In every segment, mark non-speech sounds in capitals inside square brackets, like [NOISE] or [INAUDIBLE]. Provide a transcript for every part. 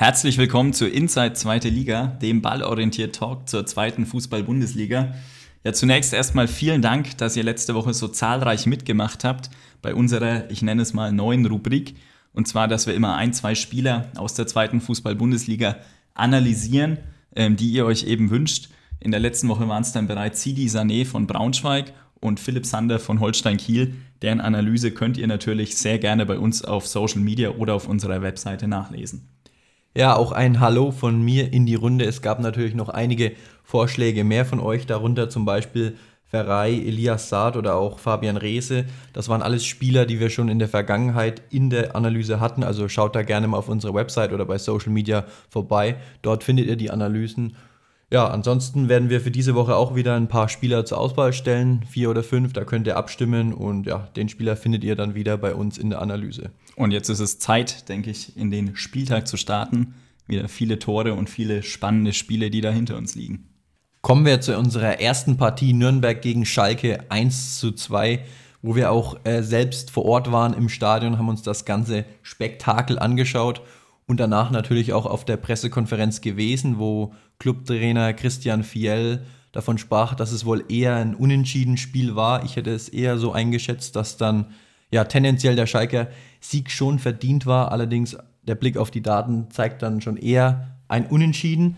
Herzlich willkommen zu Inside Zweite Liga, dem ballorientiert Talk zur zweiten Fußball-Bundesliga. Ja, zunächst erstmal vielen Dank, dass ihr letzte Woche so zahlreich mitgemacht habt bei unserer, ich nenne es mal, neuen Rubrik. Und zwar, dass wir immer ein, zwei Spieler aus der zweiten Fußball-Bundesliga analysieren, ähm, die ihr euch eben wünscht. In der letzten Woche waren es dann bereits Sidi Sané von Braunschweig und Philipp Sander von Holstein Kiel. Deren Analyse könnt ihr natürlich sehr gerne bei uns auf Social Media oder auf unserer Webseite nachlesen. Ja, auch ein Hallo von mir in die Runde. Es gab natürlich noch einige Vorschläge mehr von euch, darunter zum Beispiel Ferrei, Elias Saad oder auch Fabian Reese. Das waren alles Spieler, die wir schon in der Vergangenheit in der Analyse hatten. Also schaut da gerne mal auf unsere Website oder bei Social Media vorbei. Dort findet ihr die Analysen ja, ansonsten werden wir für diese Woche auch wieder ein paar Spieler zur Auswahl stellen, vier oder fünf, da könnt ihr abstimmen und ja, den Spieler findet ihr dann wieder bei uns in der Analyse. Und jetzt ist es Zeit, denke ich, in den Spieltag zu starten. Wieder viele Tore und viele spannende Spiele, die da hinter uns liegen. Kommen wir zu unserer ersten Partie Nürnberg gegen Schalke 1 zu 2, wo wir auch äh, selbst vor Ort waren im Stadion, haben uns das ganze Spektakel angeschaut und danach natürlich auch auf der Pressekonferenz gewesen, wo Clubtrainer Christian Fiel davon sprach, dass es wohl eher ein unentschieden Spiel war. Ich hätte es eher so eingeschätzt, dass dann ja tendenziell der Schalker Sieg schon verdient war. Allerdings der Blick auf die Daten zeigt dann schon eher ein Unentschieden.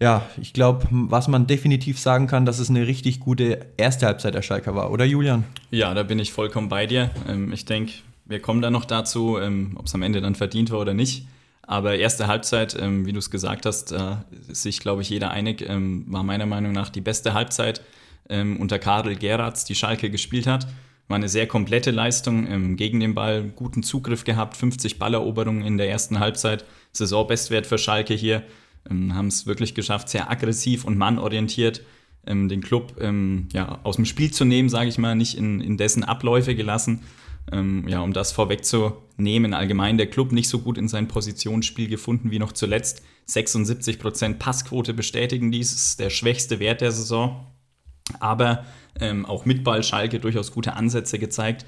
Ja, ich glaube, was man definitiv sagen kann, dass es eine richtig gute erste Halbzeit der Schalker war, oder Julian? Ja, da bin ich vollkommen bei dir. Ähm, ich denke, wir kommen da noch dazu, ähm, ob es am Ende dann verdient war oder nicht. Aber erste Halbzeit, ähm, wie du es gesagt hast, äh, ist sich, glaube ich, jeder einig, war meiner Meinung nach die beste Halbzeit unter Karel Geratz, die Schalke gespielt hat. War eine sehr komplette Leistung, ähm, gegen den Ball guten Zugriff gehabt, 50 Balleroberungen in der ersten Halbzeit, Saisonbestwert für Schalke hier. Ähm, Haben es wirklich geschafft, sehr aggressiv und mannorientiert ähm, den Club ja, aus dem Spiel zu nehmen, sage ich mal, nicht in, in dessen Abläufe gelassen ähm, ja, um das vorwegzunehmen, allgemein der Club nicht so gut in sein Positionsspiel gefunden wie noch zuletzt. 76% Passquote bestätigen dies, ist der schwächste Wert der Saison. Aber ähm, auch mit Ball Schalke durchaus gute Ansätze gezeigt.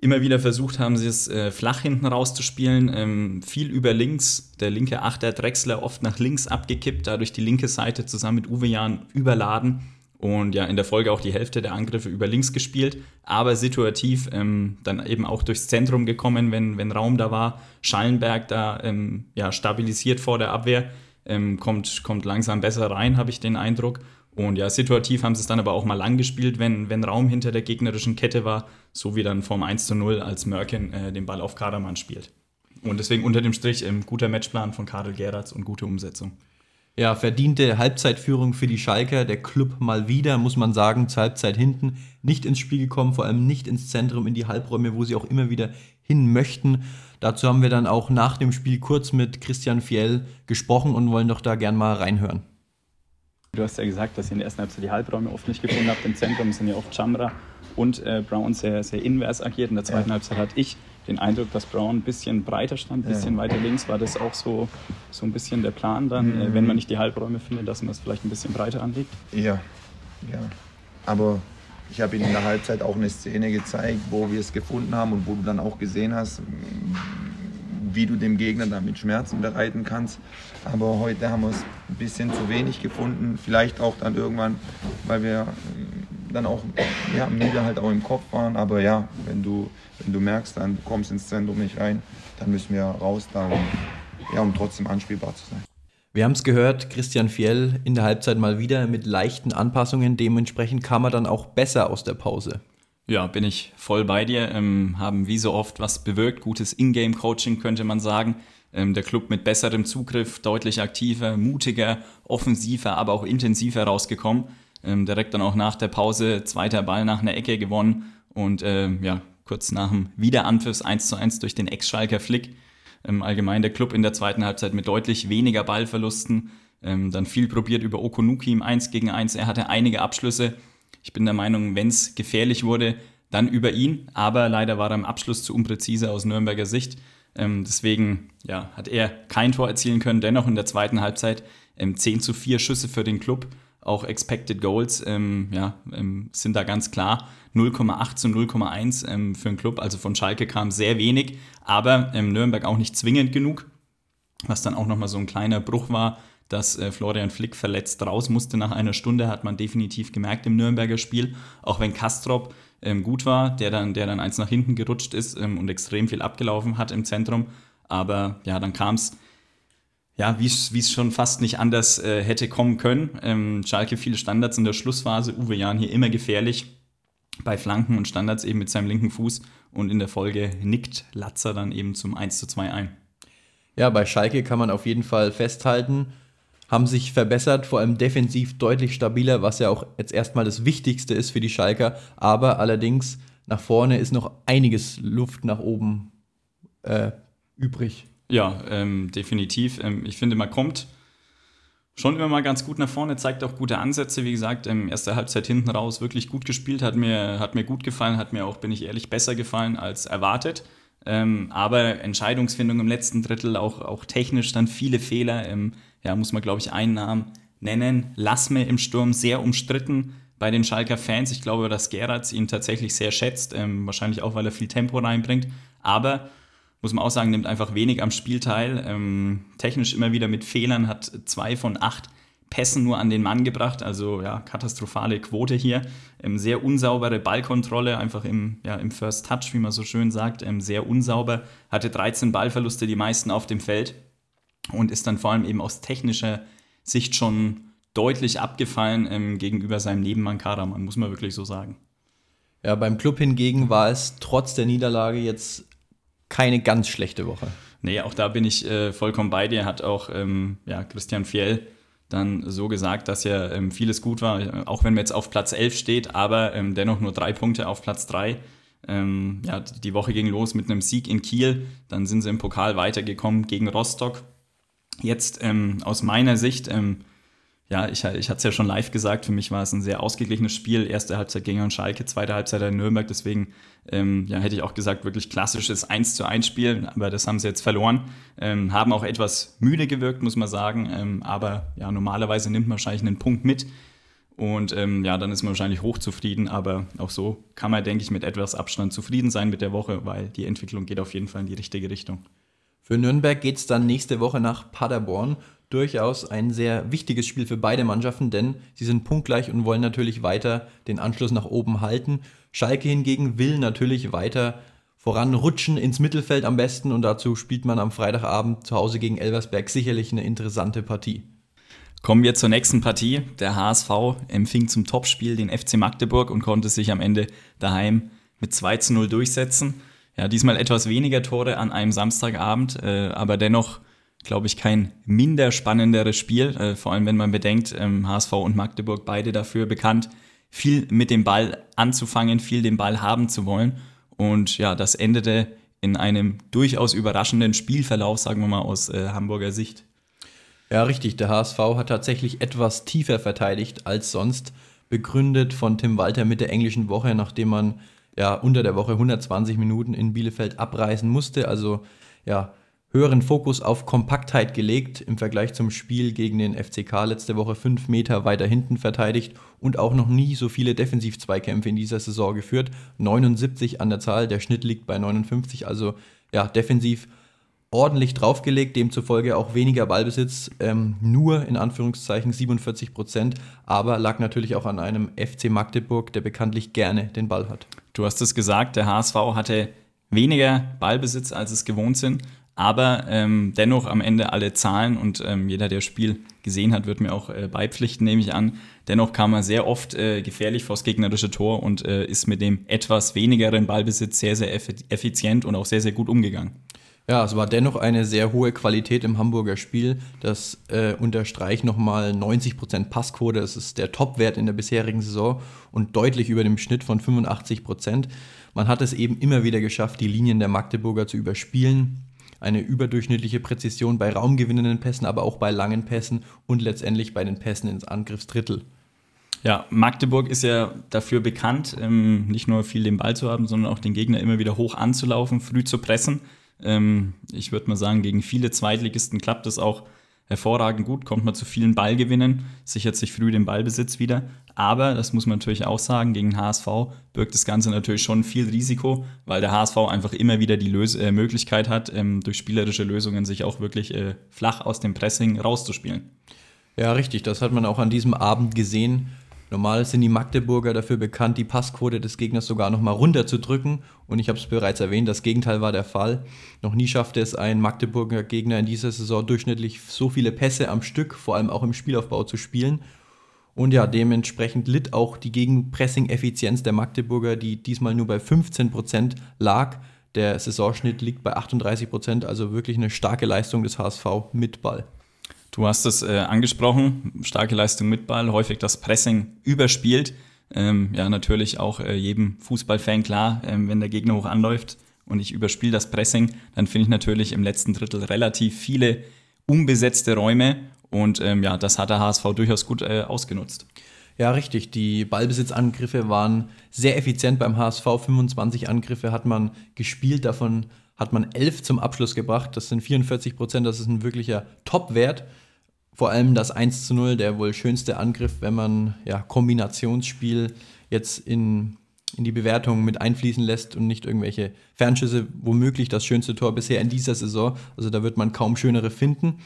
Immer wieder versucht haben sie es äh, flach hinten rauszuspielen, ähm, viel über links. Der linke Achter Drexler oft nach links abgekippt, dadurch die linke Seite zusammen mit Uwe Jahn überladen und ja, in der Folge auch die Hälfte der Angriffe über links gespielt, aber situativ ähm, dann eben auch durchs Zentrum gekommen, wenn, wenn Raum da war. Schallenberg da ähm, ja, stabilisiert vor der Abwehr, ähm, kommt, kommt langsam besser rein, habe ich den Eindruck. Und ja, situativ haben sie es dann aber auch mal lang gespielt, wenn, wenn Raum hinter der gegnerischen Kette war, so wie dann vorm 1 zu 0, als Mörken äh, den Ball auf Kadermann spielt. Und deswegen unter dem Strich ähm, guter Matchplan von Karel Geratz und gute Umsetzung. Ja, verdiente Halbzeitführung für die Schalker. Der Club mal wieder, muss man sagen, zur Halbzeit hinten nicht ins Spiel gekommen, vor allem nicht ins Zentrum, in die Halbräume, wo sie auch immer wieder hin möchten. Dazu haben wir dann auch nach dem Spiel kurz mit Christian Fiel gesprochen und wollen doch da gern mal reinhören. Du hast ja gesagt, dass ihr in der ersten Halbzeit die Halbräume oft nicht gefunden habt. Im Zentrum sind ja oft Chamra und äh, Brown sehr, sehr invers agiert. In der zweiten ja. Halbzeit hatte ich den Eindruck, dass Brown ein bisschen breiter stand, ein bisschen ja. weiter links. War das auch so, so ein bisschen der Plan dann, äh, mhm. wenn man nicht die Halbräume findet, dass man es vielleicht ein bisschen breiter anlegt? Ja, ja. Aber ich habe Ihnen in der Halbzeit auch eine Szene gezeigt, wo wir es gefunden haben und wo du dann auch gesehen hast, wie du dem Gegner damit Schmerzen bereiten kannst. Aber heute haben wir es ein bisschen zu wenig gefunden. Vielleicht auch dann irgendwann, weil wir dann auch ja, müde halt auch im Kopf waren. Aber ja, wenn du, wenn du merkst, dann du kommst ins Zentrum nicht rein, dann müssen wir raus da, um, ja, um trotzdem anspielbar zu sein. Wir haben es gehört, Christian Fiel in der Halbzeit mal wieder mit leichten Anpassungen. Dementsprechend kam er dann auch besser aus der Pause. Ja, bin ich voll bei dir. Ähm, haben wie so oft was bewirkt. Gutes Ingame-Coaching könnte man sagen. Ähm, der Club mit besserem Zugriff, deutlich aktiver, mutiger, offensiver, aber auch intensiver rausgekommen. Ähm, direkt dann auch nach der Pause zweiter Ball nach einer Ecke gewonnen und ähm, ja, kurz nach dem Wiederanpfiff 1 zu 1 durch den Ex-Schalker Flick. Ähm, allgemein der Club in der zweiten Halbzeit mit deutlich weniger Ballverlusten. Ähm, dann viel probiert über Okunuki im 1 gegen 1. Er hatte einige Abschlüsse. Ich bin der Meinung, wenn es gefährlich wurde, dann über ihn. Aber leider war er im Abschluss zu unpräzise aus Nürnberger Sicht. Ähm, deswegen ja, hat er kein Tor erzielen können. Dennoch in der zweiten Halbzeit ähm, 10 zu 4 Schüsse für den Club. Auch Expected Goals ähm, ja, ähm, sind da ganz klar 0,8 zu 0,1 ähm, für einen Club. Also von Schalke kam sehr wenig, aber ähm, Nürnberg auch nicht zwingend genug. was dann auch nochmal so ein kleiner Bruch war, dass äh, Florian Flick verletzt raus musste nach einer Stunde, hat man definitiv gemerkt im Nürnberger Spiel, auch wenn Kastrop ähm, gut war, der dann, der dann eins nach hinten gerutscht ist ähm, und extrem viel abgelaufen hat im Zentrum. Aber ja, dann kam es, ja, wie es schon fast nicht anders äh, hätte kommen können. Ähm, Schalke viele Standards in der Schlussphase, Uwe Jahn hier immer gefährlich bei Flanken und Standards eben mit seinem linken Fuß und in der Folge nickt Latzer dann eben zum 1 zu 2 ein. Ja, bei Schalke kann man auf jeden Fall festhalten, haben sich verbessert, vor allem defensiv deutlich stabiler, was ja auch jetzt erstmal das Wichtigste ist für die Schalker. Aber allerdings nach vorne ist noch einiges Luft nach oben äh, übrig. Ja, ähm, definitiv. Ähm, ich finde, man kommt schon immer mal ganz gut nach vorne, zeigt auch gute Ansätze. Wie gesagt, ähm, erste Halbzeit hinten raus wirklich gut gespielt, hat mir, hat mir gut gefallen, hat mir auch, bin ich ehrlich, besser gefallen als erwartet. Ähm, aber Entscheidungsfindung im letzten Drittel, auch, auch technisch dann viele Fehler. Ähm, ja, muss man, glaube ich, einen Namen nennen. Lassme im Sturm, sehr umstritten bei den Schalker Fans. Ich glaube, dass Gerrard ihn tatsächlich sehr schätzt, ähm, wahrscheinlich auch, weil er viel Tempo reinbringt. Aber muss man auch sagen, nimmt einfach wenig am Spiel teil. Ähm, technisch immer wieder mit Fehlern, hat zwei von acht Pässen nur an den Mann gebracht. Also ja, katastrophale Quote hier. Ähm, sehr unsaubere Ballkontrolle, einfach im, ja, im First Touch, wie man so schön sagt. Ähm, sehr unsauber. Hatte 13 Ballverluste, die meisten auf dem Feld. Und ist dann vor allem eben aus technischer Sicht schon deutlich abgefallen ähm, gegenüber seinem Nebenmann Karaman, muss man wirklich so sagen. Ja, beim Club hingegen war es trotz der Niederlage jetzt keine ganz schlechte Woche. Nee, auch da bin ich äh, vollkommen bei dir. Hat auch ähm, ja, Christian Fjell dann so gesagt, dass ja ähm, vieles gut war, auch wenn man jetzt auf Platz 11 steht, aber ähm, dennoch nur drei Punkte auf Platz 3. Ähm, ja, die Woche ging los mit einem Sieg in Kiel, dann sind sie im Pokal weitergekommen gegen Rostock. Jetzt ähm, aus meiner Sicht ähm, ja, ich, ich hatte es ja schon live gesagt, für mich war es ein sehr ausgeglichenes Spiel. Erste Halbzeit gegen Schalke, zweite Halbzeit in Nürnberg. Deswegen ähm, ja, hätte ich auch gesagt, wirklich klassisches 1 zu 1 Spiel. Aber das haben sie jetzt verloren. Ähm, haben auch etwas müde gewirkt, muss man sagen. Ähm, aber ja, normalerweise nimmt man wahrscheinlich einen Punkt mit. Und ähm, ja, dann ist man wahrscheinlich hochzufrieden. Aber auch so kann man, denke ich, mit etwas Abstand zufrieden sein mit der Woche, weil die Entwicklung geht auf jeden Fall in die richtige Richtung. Für Nürnberg geht es dann nächste Woche nach Paderborn durchaus ein sehr wichtiges Spiel für beide Mannschaften, denn sie sind punktgleich und wollen natürlich weiter den Anschluss nach oben halten. Schalke hingegen will natürlich weiter voranrutschen ins Mittelfeld am besten und dazu spielt man am Freitagabend zu Hause gegen Elversberg sicherlich eine interessante Partie. Kommen wir zur nächsten Partie. Der HSV empfing zum Topspiel den FC Magdeburg und konnte sich am Ende daheim mit 2 zu 0 durchsetzen. Ja, diesmal etwas weniger Tore an einem Samstagabend, äh, aber dennoch glaube ich, kein minder spannenderes Spiel, äh, vor allem wenn man bedenkt, ähm, HSV und Magdeburg beide dafür bekannt, viel mit dem Ball anzufangen, viel den Ball haben zu wollen. Und ja, das endete in einem durchaus überraschenden Spielverlauf, sagen wir mal aus äh, Hamburger Sicht. Ja, richtig. Der HSV hat tatsächlich etwas tiefer verteidigt als sonst, begründet von Tim Walter mit der englischen Woche, nachdem man ja unter der Woche 120 Minuten in Bielefeld abreißen musste. Also ja, höheren Fokus auf Kompaktheit gelegt im Vergleich zum Spiel gegen den FCK letzte Woche fünf Meter weiter hinten verteidigt und auch noch nie so viele Defensiv-Zweikämpfe in dieser Saison geführt. 79 an der Zahl, der Schnitt liegt bei 59, also ja, defensiv ordentlich draufgelegt, demzufolge auch weniger Ballbesitz, ähm, nur in Anführungszeichen 47 Prozent, aber lag natürlich auch an einem FC Magdeburg, der bekanntlich gerne den Ball hat. Du hast es gesagt, der HSV hatte weniger Ballbesitz, als es gewohnt sind aber ähm, dennoch am Ende alle Zahlen und ähm, jeder, der das Spiel gesehen hat, wird mir auch äh, beipflichten, nehme ich an. Dennoch kam er sehr oft äh, gefährlich vors gegnerische Tor und äh, ist mit dem etwas wenigeren Ballbesitz sehr, sehr effizient und auch sehr, sehr gut umgegangen. Ja, es war dennoch eine sehr hohe Qualität im Hamburger Spiel. Das äh, unterstreicht nochmal 90% Passquote. Das ist der Topwert in der bisherigen Saison und deutlich über dem Schnitt von 85%. Man hat es eben immer wieder geschafft, die Linien der Magdeburger zu überspielen eine überdurchschnittliche Präzision bei raumgewinnenden Pässen, aber auch bei langen Pässen und letztendlich bei den Pässen ins Angriffsdrittel. Ja, Magdeburg ist ja dafür bekannt, ähm, nicht nur viel den Ball zu haben, sondern auch den Gegner immer wieder hoch anzulaufen, früh zu pressen. Ähm, ich würde mal sagen, gegen viele Zweitligisten klappt das auch hervorragend gut, kommt man zu vielen Ballgewinnen, sichert sich früh den Ballbesitz wieder. Aber, das muss man natürlich auch sagen, gegen HSV birgt das Ganze natürlich schon viel Risiko, weil der HSV einfach immer wieder die Lös äh, Möglichkeit hat, ähm, durch spielerische Lösungen sich auch wirklich äh, flach aus dem Pressing rauszuspielen. Ja, richtig, das hat man auch an diesem Abend gesehen. Normal sind die Magdeburger dafür bekannt, die Passquote des Gegners sogar nochmal runterzudrücken. Und ich habe es bereits erwähnt, das Gegenteil war der Fall. Noch nie schaffte es ein Magdeburger Gegner in dieser Saison durchschnittlich so viele Pässe am Stück, vor allem auch im Spielaufbau zu spielen. Und ja, dementsprechend litt auch die Gegenpressing-Effizienz der Magdeburger, die diesmal nur bei 15% lag. Der Saisonschnitt liegt bei 38%, also wirklich eine starke Leistung des HSV mit Ball. Du hast es äh, angesprochen, starke Leistung mit Ball, häufig das Pressing überspielt. Ähm, ja, natürlich auch äh, jedem Fußballfan klar, ähm, wenn der Gegner hoch anläuft und ich überspiele das Pressing, dann finde ich natürlich im letzten Drittel relativ viele unbesetzte Räume und ähm, ja, das hat der HSV durchaus gut äh, ausgenutzt. Ja, richtig. Die Ballbesitzangriffe waren sehr effizient beim HSV. 25 Angriffe hat man gespielt, davon hat man 11 zum Abschluss gebracht. Das sind 44 Prozent, das ist ein wirklicher Top-Wert vor allem das 1 zu 0, der wohl schönste Angriff, wenn man ja, Kombinationsspiel jetzt in, in die Bewertung mit einfließen lässt und nicht irgendwelche Fernschüsse, womöglich das schönste Tor bisher in dieser Saison. Also da wird man kaum schönere finden.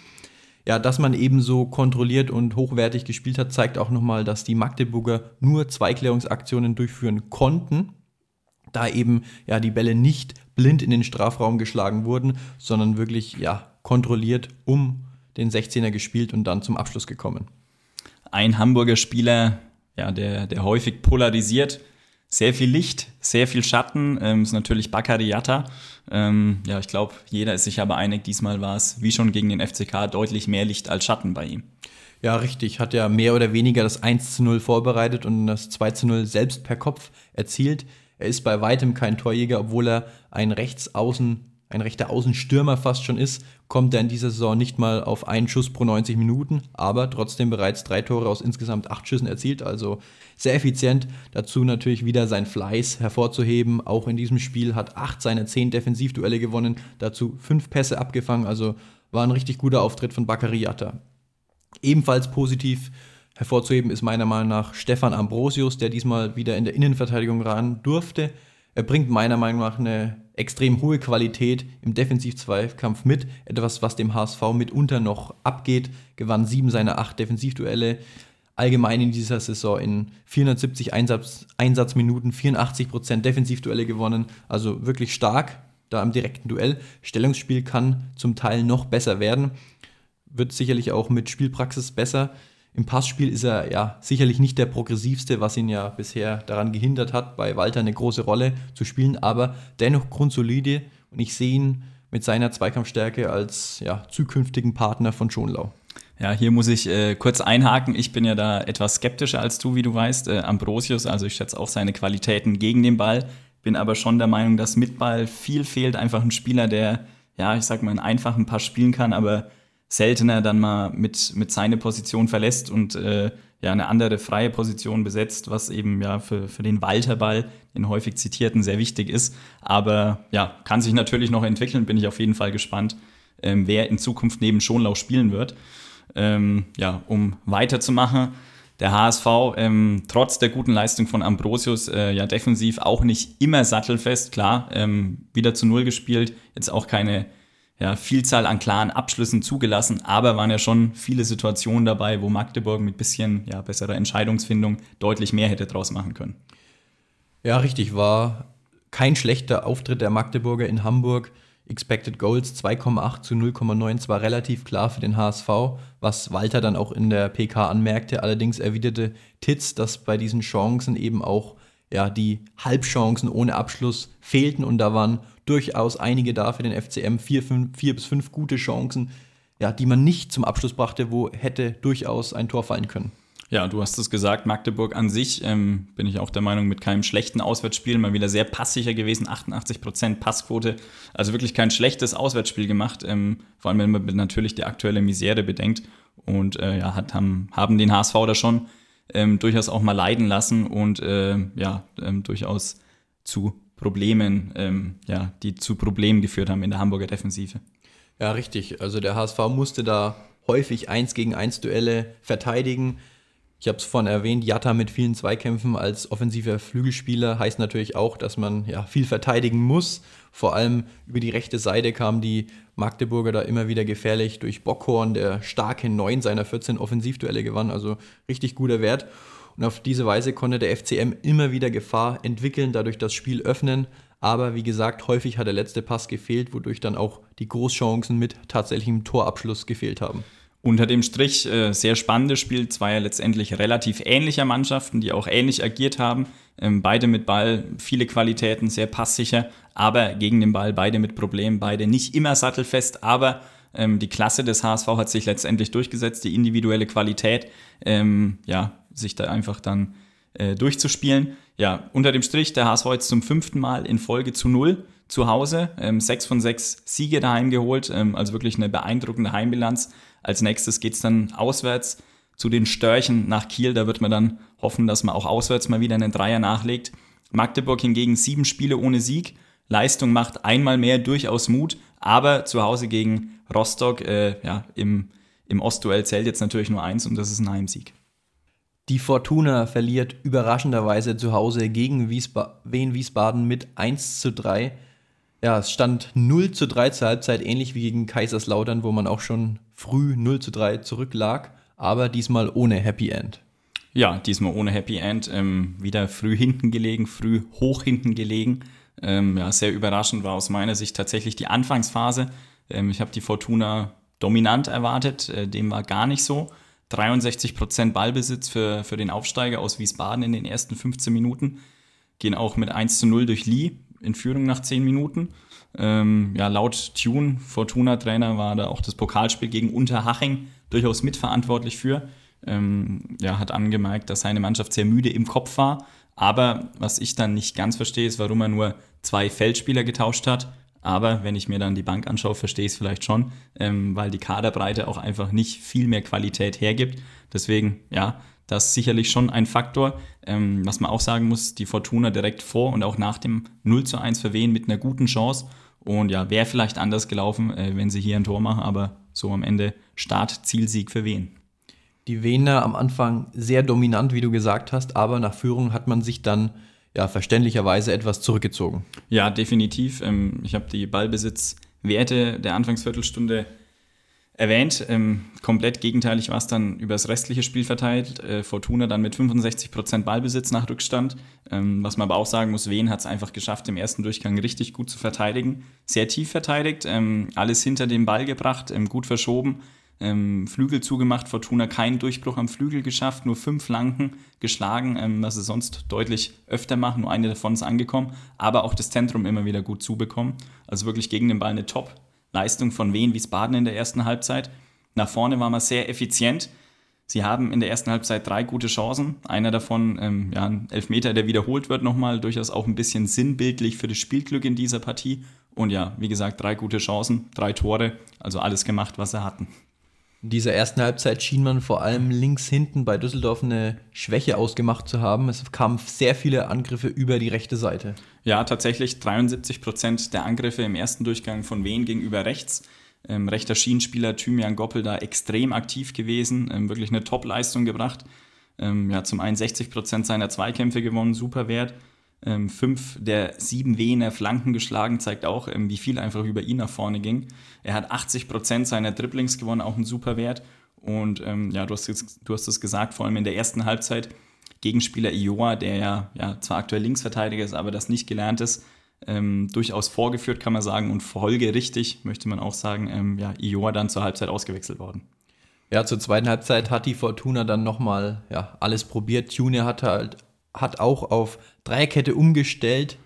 Ja, dass man ebenso kontrolliert und hochwertig gespielt hat, zeigt auch nochmal, dass die Magdeburger nur Zweiklärungsaktionen durchführen konnten, da eben ja die Bälle nicht blind in den Strafraum geschlagen wurden, sondern wirklich ja kontrolliert um den 16er gespielt und dann zum Abschluss gekommen. Ein Hamburger Spieler, ja, der, der häufig polarisiert, sehr viel Licht, sehr viel Schatten, ähm, ist natürlich Bakary Yatta. Ähm, ja, ich glaube, jeder ist sich aber einig, diesmal war es, wie schon gegen den FCK, deutlich mehr Licht als Schatten bei ihm. Ja, richtig. Hat ja mehr oder weniger das 1 zu 0 vorbereitet und das 2 zu 0 selbst per Kopf erzielt. Er ist bei weitem kein Torjäger, obwohl er ein Rechtsaußen ein rechter Außenstürmer fast schon ist, kommt er in dieser Saison nicht mal auf einen Schuss pro 90 Minuten, aber trotzdem bereits drei Tore aus insgesamt acht Schüssen erzielt, also sehr effizient. Dazu natürlich wieder sein Fleiß hervorzuheben. Auch in diesem Spiel hat acht seiner zehn Defensivduelle gewonnen, dazu fünf Pässe abgefangen, also war ein richtig guter Auftritt von Bakary. Ebenfalls positiv hervorzuheben ist meiner Meinung nach Stefan Ambrosius, der diesmal wieder in der Innenverteidigung ran durfte. Er bringt meiner Meinung nach eine extrem hohe Qualität im Defensiv-Zweikampf mit. Etwas, was dem HSV mitunter noch abgeht. Gewann sieben seiner acht Defensivduelle. Allgemein in dieser Saison in 470 Einsatz, Einsatzminuten 84% Defensivduelle gewonnen. Also wirklich stark da im direkten Duell. Stellungsspiel kann zum Teil noch besser werden. Wird sicherlich auch mit Spielpraxis besser. Im Passspiel ist er ja sicherlich nicht der progressivste, was ihn ja bisher daran gehindert hat, bei Walter eine große Rolle zu spielen, aber dennoch grundsolide und ich sehe ihn mit seiner Zweikampfstärke als ja, zukünftigen Partner von Schonlau. Ja, hier muss ich äh, kurz einhaken. Ich bin ja da etwas skeptischer als du, wie du weißt. Äh, Ambrosius, also ich schätze auch seine Qualitäten gegen den Ball, bin aber schon der Meinung, dass mit Ball viel fehlt. Einfach ein Spieler, der, ja, ich sag mal, einen einfachen Pass spielen kann, aber seltener dann mal mit, mit seine Position verlässt und äh, ja eine andere freie Position besetzt, was eben ja für, für den Walterball, den häufig zitierten, sehr wichtig ist. Aber ja, kann sich natürlich noch entwickeln, bin ich auf jeden Fall gespannt, ähm, wer in Zukunft neben Schonlau spielen wird. Ähm, ja, um weiterzumachen. Der HSV, ähm, trotz der guten Leistung von Ambrosius, äh, ja defensiv auch nicht immer sattelfest, klar, ähm, wieder zu Null gespielt, jetzt auch keine ja, Vielzahl an klaren Abschlüssen zugelassen, aber waren ja schon viele Situationen dabei, wo Magdeburg mit bisschen ja, besserer Entscheidungsfindung deutlich mehr hätte draus machen können. Ja, richtig, war kein schlechter Auftritt der Magdeburger in Hamburg. Expected Goals 2,8 zu 0,9 zwar relativ klar für den HSV, was Walter dann auch in der PK anmerkte. Allerdings erwiderte Titz, dass bei diesen Chancen eben auch ja, die Halbchancen ohne Abschluss fehlten und da waren durchaus einige da für den FCM, vier, fünf, vier bis fünf gute Chancen, ja, die man nicht zum Abschluss brachte, wo hätte durchaus ein Tor fallen können. Ja, du hast es gesagt, Magdeburg an sich ähm, bin ich auch der Meinung, mit keinem schlechten Auswärtsspiel, mal wieder sehr passsicher gewesen, 88% Passquote, also wirklich kein schlechtes Auswärtsspiel gemacht, ähm, vor allem wenn man natürlich die aktuelle Misere bedenkt. Und äh, ja, hat, haben, haben den HSV da schon ähm, durchaus auch mal leiden lassen und äh, ja, ähm, durchaus zu Problemen, ähm, ja, die zu Problemen geführt haben in der Hamburger Defensive. Ja, richtig. Also der HSV musste da häufig 1 gegen 1 Duelle verteidigen. Ich habe es vorhin erwähnt, Jatta mit vielen Zweikämpfen als offensiver Flügelspieler heißt natürlich auch, dass man ja viel verteidigen muss. Vor allem über die rechte Seite kamen die Magdeburger da immer wieder gefährlich durch Bockhorn, der starke 9 seiner 14 Offensivduelle gewann, also richtig guter Wert. Und auf diese Weise konnte der FCM immer wieder Gefahr entwickeln, dadurch das Spiel öffnen. Aber wie gesagt, häufig hat der letzte Pass gefehlt, wodurch dann auch die Großchancen mit tatsächlichem Torabschluss gefehlt haben. Unter dem Strich äh, sehr spannendes Spiel, zweier letztendlich relativ ähnlicher Mannschaften, die auch ähnlich agiert haben. Ähm, beide mit Ball, viele Qualitäten, sehr passsicher, aber gegen den Ball, beide mit Problemen, beide nicht immer sattelfest, aber ähm, die Klasse des HSV hat sich letztendlich durchgesetzt, die individuelle Qualität, ähm, ja, sich da einfach dann äh, durchzuspielen. Ja, unter dem Strich, der HSV jetzt zum fünften Mal in Folge zu null zu Hause, ähm, sechs von sechs Siege daheim geholt, ähm, also wirklich eine beeindruckende Heimbilanz. Als nächstes geht es dann auswärts zu den Störchen nach Kiel. Da wird man dann hoffen, dass man auch auswärts mal wieder einen Dreier nachlegt. Magdeburg hingegen sieben Spiele ohne Sieg. Leistung macht einmal mehr durchaus Mut, aber zu Hause gegen Rostock äh, ja, im, im Ostduell zählt jetzt natürlich nur eins und das ist ein Heimsieg. Die Fortuna verliert überraschenderweise zu Hause gegen Wiesba Wien Wiesbaden mit 1 zu 3. Ja, es stand 0 zu 3 zur Halbzeit, ähnlich wie gegen Kaiserslautern, wo man auch schon früh 0 zu 3 zurücklag, aber diesmal ohne Happy End. Ja, diesmal ohne Happy End. Ähm, wieder früh hinten gelegen, früh hoch hinten gelegen. Ähm, ja, sehr überraschend war aus meiner Sicht tatsächlich die Anfangsphase. Ähm, ich habe die Fortuna dominant erwartet, äh, dem war gar nicht so. 63% Ballbesitz für, für den Aufsteiger aus Wiesbaden in den ersten 15 Minuten. Gehen auch mit 1 zu 0 durch Lee in Führung nach 10 Minuten. Ähm, ja, laut Tune, Fortuna-Trainer, war da auch das Pokalspiel gegen Unterhaching durchaus mitverantwortlich für. Ähm, ja, hat angemerkt, dass seine Mannschaft sehr müde im Kopf war. Aber was ich dann nicht ganz verstehe, ist, warum er nur zwei Feldspieler getauscht hat. Aber wenn ich mir dann die Bank anschaue, verstehe ich es vielleicht schon, ähm, weil die Kaderbreite auch einfach nicht viel mehr Qualität hergibt. Deswegen, ja, das ist sicherlich schon ein Faktor. Ähm, was man auch sagen muss, die Fortuna direkt vor und auch nach dem 0 zu 1 verwehen mit einer guten Chance. Und ja, wäre vielleicht anders gelaufen, äh, wenn sie hier ein Tor machen, aber so am Ende Start-Zielsieg für Wen. Die Wiener am Anfang sehr dominant, wie du gesagt hast, aber nach Führung hat man sich dann ja verständlicherweise etwas zurückgezogen. Ja, definitiv. Ähm, ich habe die Ballbesitzwerte der Anfangsviertelstunde erwähnt. Ähm, komplett gegenteilig war es dann über das restliche Spiel verteilt. Äh, Fortuna dann mit 65% Ballbesitz nach Rückstand. Ähm, was man aber auch sagen muss, Wien hat es einfach geschafft, im ersten Durchgang richtig gut zu verteidigen. Sehr tief verteidigt, alles hinter den Ball gebracht, gut verschoben. Ähm, Flügel zugemacht, Fortuna keinen Durchbruch am Flügel geschafft, nur fünf Flanken geschlagen, ähm, was sie sonst deutlich öfter machen, nur eine davon ist angekommen, aber auch das Zentrum immer wieder gut zubekommen. Also wirklich gegen den Ball eine Top, Leistung von Wien Wiesbaden in der ersten Halbzeit. Nach vorne war man sehr effizient. Sie haben in der ersten Halbzeit drei gute Chancen. Einer davon, ähm, ja, ein Elfmeter, der wiederholt wird nochmal, durchaus auch ein bisschen sinnbildlich für das Spielglück in dieser Partie. Und ja, wie gesagt, drei gute Chancen, drei Tore, also alles gemacht, was sie hatten. In dieser ersten Halbzeit schien man vor allem links hinten bei Düsseldorf eine Schwäche ausgemacht zu haben. Es kamen sehr viele Angriffe über die rechte Seite. Ja, tatsächlich 73 Prozent der Angriffe im ersten Durchgang von Wien gegenüber rechts. Ähm, rechter Schienenspieler Thymian Goppel da extrem aktiv gewesen, ähm, wirklich eine Top-Leistung gebracht. Ähm, ja, zum einen 60 Prozent seiner Zweikämpfe gewonnen, super Wert. Ähm, fünf der sieben Wiener Flanken geschlagen, zeigt auch, ähm, wie viel einfach über ihn nach vorne ging. Er hat 80 Prozent seiner Dribblings gewonnen, auch ein super Wert. Und ähm, ja, du hast, du hast es gesagt, vor allem in der ersten Halbzeit Gegenspieler Ioa, der ja, ja zwar aktuell Linksverteidiger ist, aber das nicht gelernt ist, ähm, durchaus vorgeführt, kann man sagen, und folgerichtig, möchte man auch sagen, ähm, ja, Ioa dann zur Halbzeit ausgewechselt worden. Ja, zur zweiten Halbzeit hat die Fortuna dann nochmal ja, alles probiert. Junior hat halt hat auch auf Dreierkette umgestellt.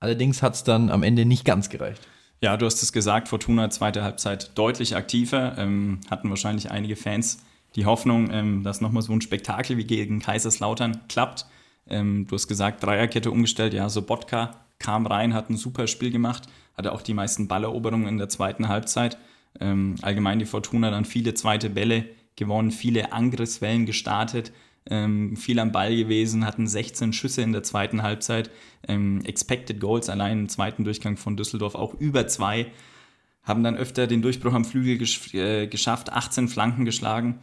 Allerdings hat es dann am Ende nicht ganz gereicht. Ja, du hast es gesagt, Fortuna zweite Halbzeit deutlich aktiver. Ähm, hatten wahrscheinlich einige Fans die Hoffnung, ähm, dass nochmal so ein Spektakel wie gegen Kaiserslautern klappt. Ähm, du hast gesagt, Dreierkette umgestellt. Ja, Sobotka kam rein, hat ein super Spiel gemacht, hatte auch die meisten Balleroberungen in der zweiten Halbzeit. Ähm, allgemein die Fortuna dann viele zweite Bälle gewonnen, viele Angriffswellen gestartet, ähm, viel am Ball gewesen, hatten 16 Schüsse in der zweiten Halbzeit, ähm, Expected Goals allein im zweiten Durchgang von Düsseldorf auch über zwei haben dann öfter den Durchbruch am Flügel gesch äh, geschafft, 18 Flanken geschlagen.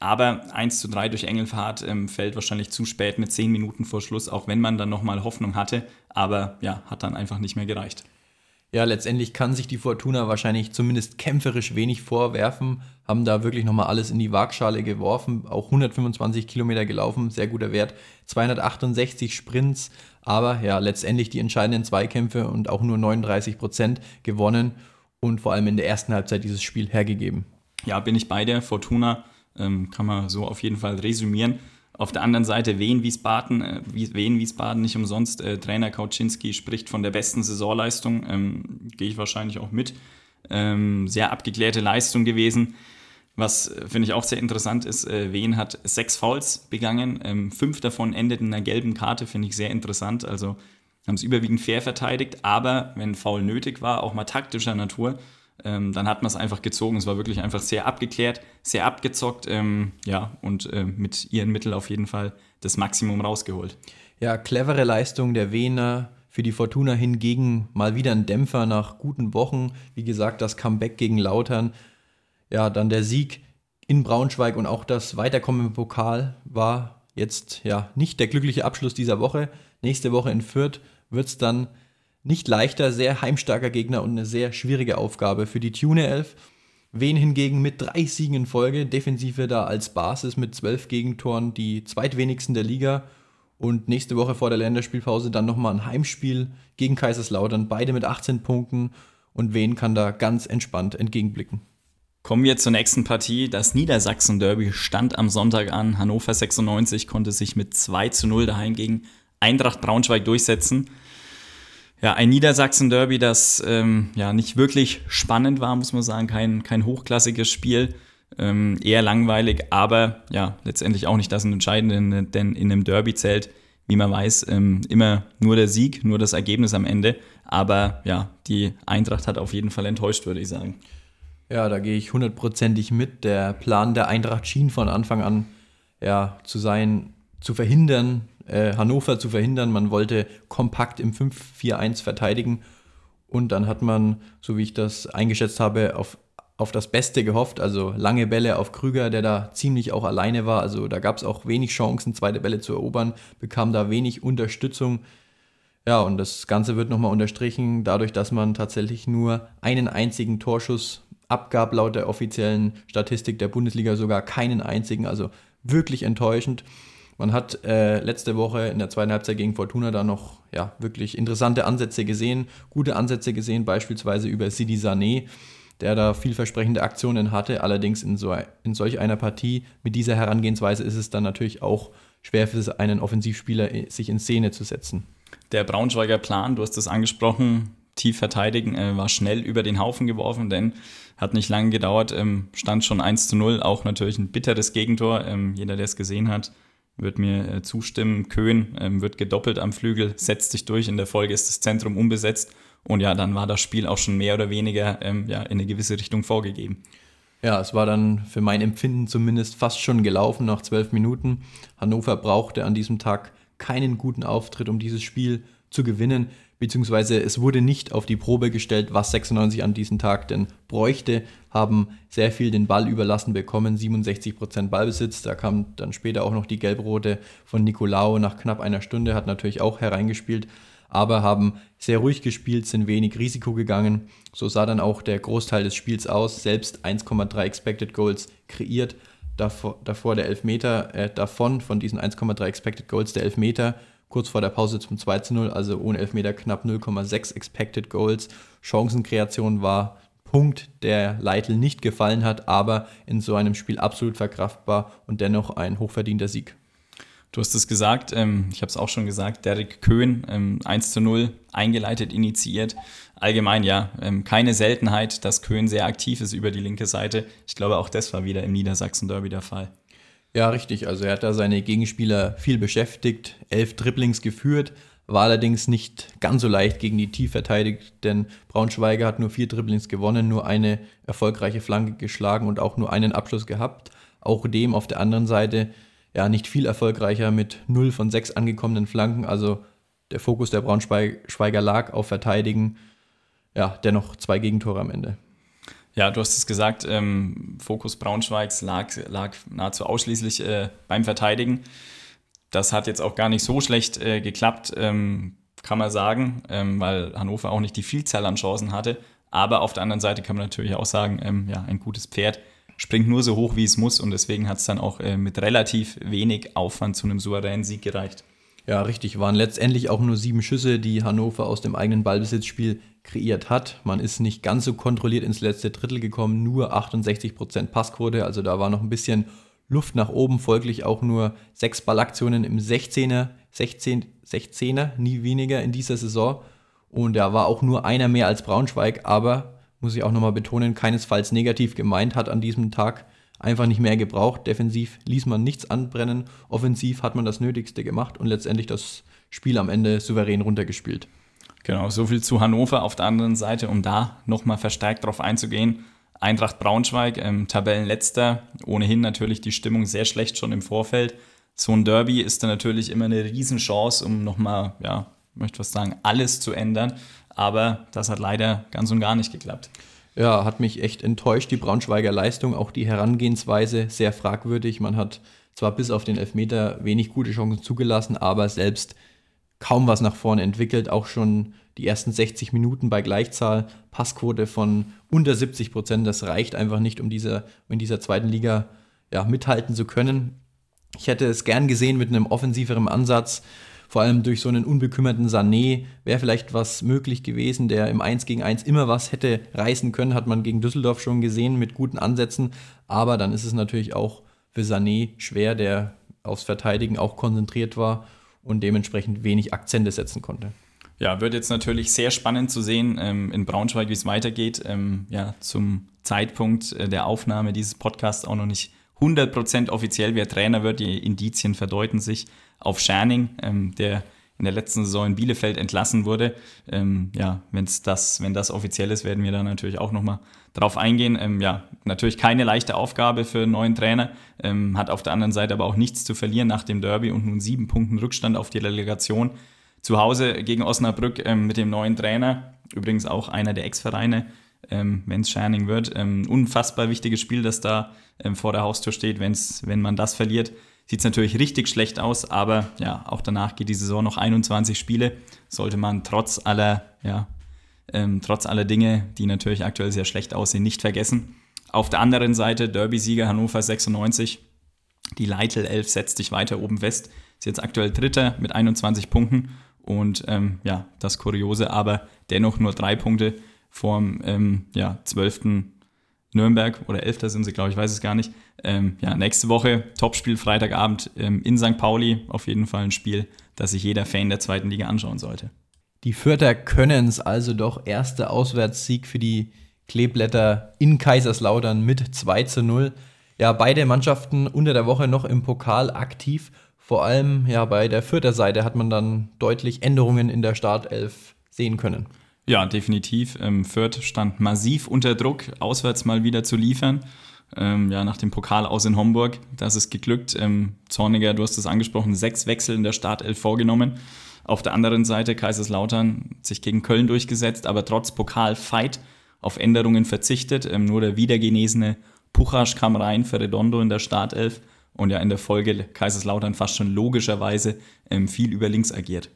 Aber 1 zu 3 durch Engelfahrt ähm, fällt wahrscheinlich zu spät mit 10 Minuten vor Schluss, auch wenn man dann nochmal Hoffnung hatte. Aber ja, hat dann einfach nicht mehr gereicht. Ja, letztendlich kann sich die Fortuna wahrscheinlich zumindest kämpferisch wenig vorwerfen, haben da wirklich nochmal alles in die Waagschale geworfen, auch 125 Kilometer gelaufen, sehr guter Wert, 268 Sprints, aber ja, letztendlich die entscheidenden Zweikämpfe und auch nur 39 Prozent gewonnen und vor allem in der ersten Halbzeit dieses Spiel hergegeben. Ja, bin ich bei der Fortuna, ähm, kann man so auf jeden Fall resümieren. Auf der anderen Seite Wien Wiesbaden, äh, Wien Wiesbaden nicht umsonst. Äh, Trainer Kauczynski spricht von der besten Saisonleistung, ähm, gehe ich wahrscheinlich auch mit. Ähm, sehr abgeklärte Leistung gewesen. Was äh, finde ich auch sehr interessant ist, äh, Wien hat sechs Fouls begangen, ähm, fünf davon endeten in einer gelben Karte, finde ich sehr interessant. Also haben es überwiegend fair verteidigt, aber wenn Foul nötig war, auch mal taktischer Natur, ähm, dann hat man es einfach gezogen. Es war wirklich einfach sehr abgeklärt, sehr abgezockt, ähm, ja, und äh, mit ihren Mitteln auf jeden Fall das Maximum rausgeholt. Ja, clevere Leistung der Wiener. Für die Fortuna hingegen mal wieder ein Dämpfer nach guten Wochen. Wie gesagt, das Comeback gegen Lautern. Ja, dann der Sieg in Braunschweig und auch das Weiterkommen im Pokal war jetzt ja nicht der glückliche Abschluss dieser Woche. Nächste Woche in Fürth wird es dann nicht leichter, sehr heimstarker Gegner und eine sehr schwierige Aufgabe für die Tune 11. Wen hingegen mit drei Siegen in Folge, Defensive da als Basis mit zwölf Gegentoren, die zweitwenigsten der Liga. Und nächste Woche vor der Länderspielpause dann nochmal ein Heimspiel gegen Kaiserslautern, beide mit 18 Punkten. Und Wen kann da ganz entspannt entgegenblicken. Kommen wir zur nächsten Partie. Das Niedersachsen-Derby stand am Sonntag an. Hannover 96 konnte sich mit 2 zu 0 daheim gegen Eintracht Braunschweig durchsetzen. Ja, ein Niedersachsen-Derby, das ähm, ja nicht wirklich spannend war, muss man sagen. Kein, kein hochklassiges Spiel, ähm, eher langweilig, aber ja, letztendlich auch nicht das Entscheidende, denn in einem Derby zählt, wie man weiß, ähm, immer nur der Sieg, nur das Ergebnis am Ende. Aber ja, die Eintracht hat auf jeden Fall enttäuscht, würde ich sagen. Ja, da gehe ich hundertprozentig mit. Der Plan der Eintracht schien von Anfang an ja, zu sein, zu verhindern, äh, Hannover zu verhindern. Man wollte kompakt im 5-4-1 verteidigen und dann hat man, so wie ich das eingeschätzt habe, auf, auf das Beste gehofft. Also lange Bälle auf Krüger, der da ziemlich auch alleine war. Also da gab es auch wenig Chancen, zweite Bälle zu erobern, bekam da wenig Unterstützung. Ja, und das Ganze wird nochmal unterstrichen, dadurch, dass man tatsächlich nur einen einzigen Torschuss abgab, laut der offiziellen Statistik der Bundesliga sogar keinen einzigen, also wirklich enttäuschend. Man hat äh, letzte Woche in der zweiten Halbzeit gegen Fortuna da noch ja, wirklich interessante Ansätze gesehen, gute Ansätze gesehen, beispielsweise über Sidi Sané, der da vielversprechende Aktionen hatte. Allerdings in, so, in solch einer Partie mit dieser Herangehensweise ist es dann natürlich auch schwer für einen Offensivspieler, sich in Szene zu setzen. Der Braunschweiger Plan, du hast es angesprochen, tief verteidigen, äh, war schnell über den Haufen geworfen, denn hat nicht lange gedauert, ähm, stand schon 1 zu 0, auch natürlich ein bitteres Gegentor. Ähm, jeder, der es gesehen hat, wird mir äh, zustimmen. Köhn ähm, wird gedoppelt am Flügel, setzt sich durch. In der Folge ist das Zentrum unbesetzt. Und ja, dann war das Spiel auch schon mehr oder weniger ähm, ja, in eine gewisse Richtung vorgegeben. Ja, es war dann für mein Empfinden zumindest fast schon gelaufen nach zwölf Minuten. Hannover brauchte an diesem Tag keinen guten Auftritt, um dieses Spiel zu gewinnen beziehungsweise es wurde nicht auf die Probe gestellt, was 96 an diesem Tag denn bräuchte, haben sehr viel den Ball überlassen bekommen, 67% Ballbesitz, da kam dann später auch noch die gelb-rote von Nicolao. Nach knapp einer Stunde, hat natürlich auch hereingespielt, aber haben sehr ruhig gespielt, sind wenig Risiko gegangen, so sah dann auch der Großteil des Spiels aus, selbst 1,3 Expected Goals kreiert, davor, davor der Elfmeter, äh, davon, von diesen 1,3 Expected Goals der Elfmeter, kurz vor der Pause zum 2 zu 0, also ohne Elfmeter knapp 0,6 Expected Goals. Chancenkreation war Punkt, der Leitl nicht gefallen hat, aber in so einem Spiel absolut verkraftbar und dennoch ein hochverdienter Sieg. Du hast es gesagt, ähm, ich habe es auch schon gesagt, Derek Köhn, ähm, 1 zu 0, eingeleitet, initiiert. Allgemein ja, ähm, keine Seltenheit, dass Köhn sehr aktiv ist über die linke Seite. Ich glaube, auch das war wieder im Niedersachsen-Derby der Fall. Ja, richtig. Also er hat da seine Gegenspieler viel beschäftigt, elf Dribblings geführt, war allerdings nicht ganz so leicht gegen die tief verteidigt, denn Braunschweiger hat nur vier Dribblings gewonnen, nur eine erfolgreiche Flanke geschlagen und auch nur einen Abschluss gehabt. Auch dem auf der anderen Seite ja nicht viel erfolgreicher mit 0 von 6 angekommenen Flanken. Also der Fokus der Braunschweiger lag auf Verteidigen. Ja, dennoch zwei Gegentore am Ende. Ja, du hast es gesagt, ähm, Fokus Braunschweigs lag, lag nahezu ausschließlich äh, beim Verteidigen. Das hat jetzt auch gar nicht so schlecht äh, geklappt, ähm, kann man sagen, ähm, weil Hannover auch nicht die Vielzahl an Chancen hatte. Aber auf der anderen Seite kann man natürlich auch sagen, ähm, ja, ein gutes Pferd springt nur so hoch, wie es muss und deswegen hat es dann auch äh, mit relativ wenig Aufwand zu einem souveränen Sieg gereicht. Ja, richtig. Waren letztendlich auch nur sieben Schüsse, die Hannover aus dem eigenen Ballbesitzspiel kreiert hat. Man ist nicht ganz so kontrolliert ins letzte Drittel gekommen, nur 68% Passquote, also da war noch ein bisschen Luft nach oben, folglich auch nur sechs Ballaktionen im 16er, 16, 16er, nie weniger in dieser Saison. Und da war auch nur einer mehr als Braunschweig, aber muss ich auch nochmal betonen, keinesfalls negativ gemeint, hat an diesem Tag einfach nicht mehr gebraucht. Defensiv ließ man nichts anbrennen, offensiv hat man das Nötigste gemacht und letztendlich das Spiel am Ende souverän runtergespielt. Genau, so viel zu Hannover. Auf der anderen Seite, um da nochmal verstärkt drauf einzugehen, Eintracht Braunschweig, ähm, Tabellenletzter, ohnehin natürlich die Stimmung sehr schlecht schon im Vorfeld. So ein Derby ist dann natürlich immer eine Riesenchance, um nochmal, ja, möchte was sagen, alles zu ändern. Aber das hat leider ganz und gar nicht geklappt. Ja, hat mich echt enttäuscht, die Braunschweiger Leistung, auch die Herangehensweise sehr fragwürdig. Man hat zwar bis auf den Elfmeter wenig gute Chancen zugelassen, aber selbst kaum was nach vorne entwickelt. Auch schon die ersten 60 Minuten bei Gleichzahl, Passquote von unter 70 Prozent. Das reicht einfach nicht, um diese, in dieser zweiten Liga ja, mithalten zu können. Ich hätte es gern gesehen mit einem offensiveren Ansatz. Vor allem durch so einen unbekümmerten Sané wäre vielleicht was möglich gewesen, der im 1 gegen 1 immer was hätte reißen können, hat man gegen Düsseldorf schon gesehen mit guten Ansätzen. Aber dann ist es natürlich auch für Sané schwer, der aufs Verteidigen auch konzentriert war und dementsprechend wenig Akzente setzen konnte. Ja, wird jetzt natürlich sehr spannend zu sehen ähm, in Braunschweig, wie es weitergeht. Ähm, ja, zum Zeitpunkt äh, der Aufnahme dieses Podcasts auch noch nicht 100% offiziell, wer Trainer wird. Die Indizien verdeuten sich auf Scherning, ähm, der in der letzten Saison in Bielefeld entlassen wurde. Ähm, ja, wenn's das, wenn das offiziell ist, werden wir da natürlich auch nochmal drauf eingehen. Ähm, ja, natürlich keine leichte Aufgabe für einen neuen Trainer, ähm, hat auf der anderen Seite aber auch nichts zu verlieren nach dem Derby und nun sieben Punkten Rückstand auf die Relegation. Zu Hause gegen Osnabrück ähm, mit dem neuen Trainer, übrigens auch einer der Ex-Vereine, ähm, wenn es Scherning wird. Ähm, unfassbar wichtiges Spiel, das da ähm, vor der Haustür steht. Wenn's, wenn man das verliert, sieht es natürlich richtig schlecht aus, aber ja, auch danach geht die Saison noch 21 Spiele. Sollte man trotz aller, ja, ähm, trotz aller Dinge, die natürlich aktuell sehr schlecht aussehen, nicht vergessen. Auf der anderen Seite Derby-Sieger Hannover 96. Die Leitl 11 setzt sich weiter oben fest. Ist jetzt aktuell Dritter mit 21 Punkten. Und ähm, ja, das Kuriose, aber dennoch nur drei Punkte vorm ähm, ja, 12. Nürnberg oder 11. sind sie, glaube ich, weiß es gar nicht. Ähm, ja, nächste Woche Topspiel Freitagabend ähm, in St. Pauli. Auf jeden Fall ein Spiel, das sich jeder Fan der zweiten Liga anschauen sollte. Die Fürther können es also doch erster Auswärtssieg für die Kleeblätter in Kaiserslautern mit 2 zu 0. Ja, beide Mannschaften unter der Woche noch im Pokal aktiv. Vor allem ja bei der Fürther Seite hat man dann deutlich Änderungen in der Startelf sehen können. Ja, definitiv. Ähm, Fürth stand massiv unter Druck, auswärts mal wieder zu liefern. Ähm, ja, nach dem Pokal aus in Homburg, das ist geglückt. Ähm, Zorniger, du hast es angesprochen, sechs Wechsel in der Startelf vorgenommen. Auf der anderen Seite Kaiserslautern sich gegen Köln durchgesetzt, aber trotz Pokal-Fight auf Änderungen verzichtet. Ähm, nur der wiedergenesene Puchasch kam rein für Redondo in der Startelf und ja in der Folge Kaiserslautern fast schon logischerweise ähm, viel über links agiert.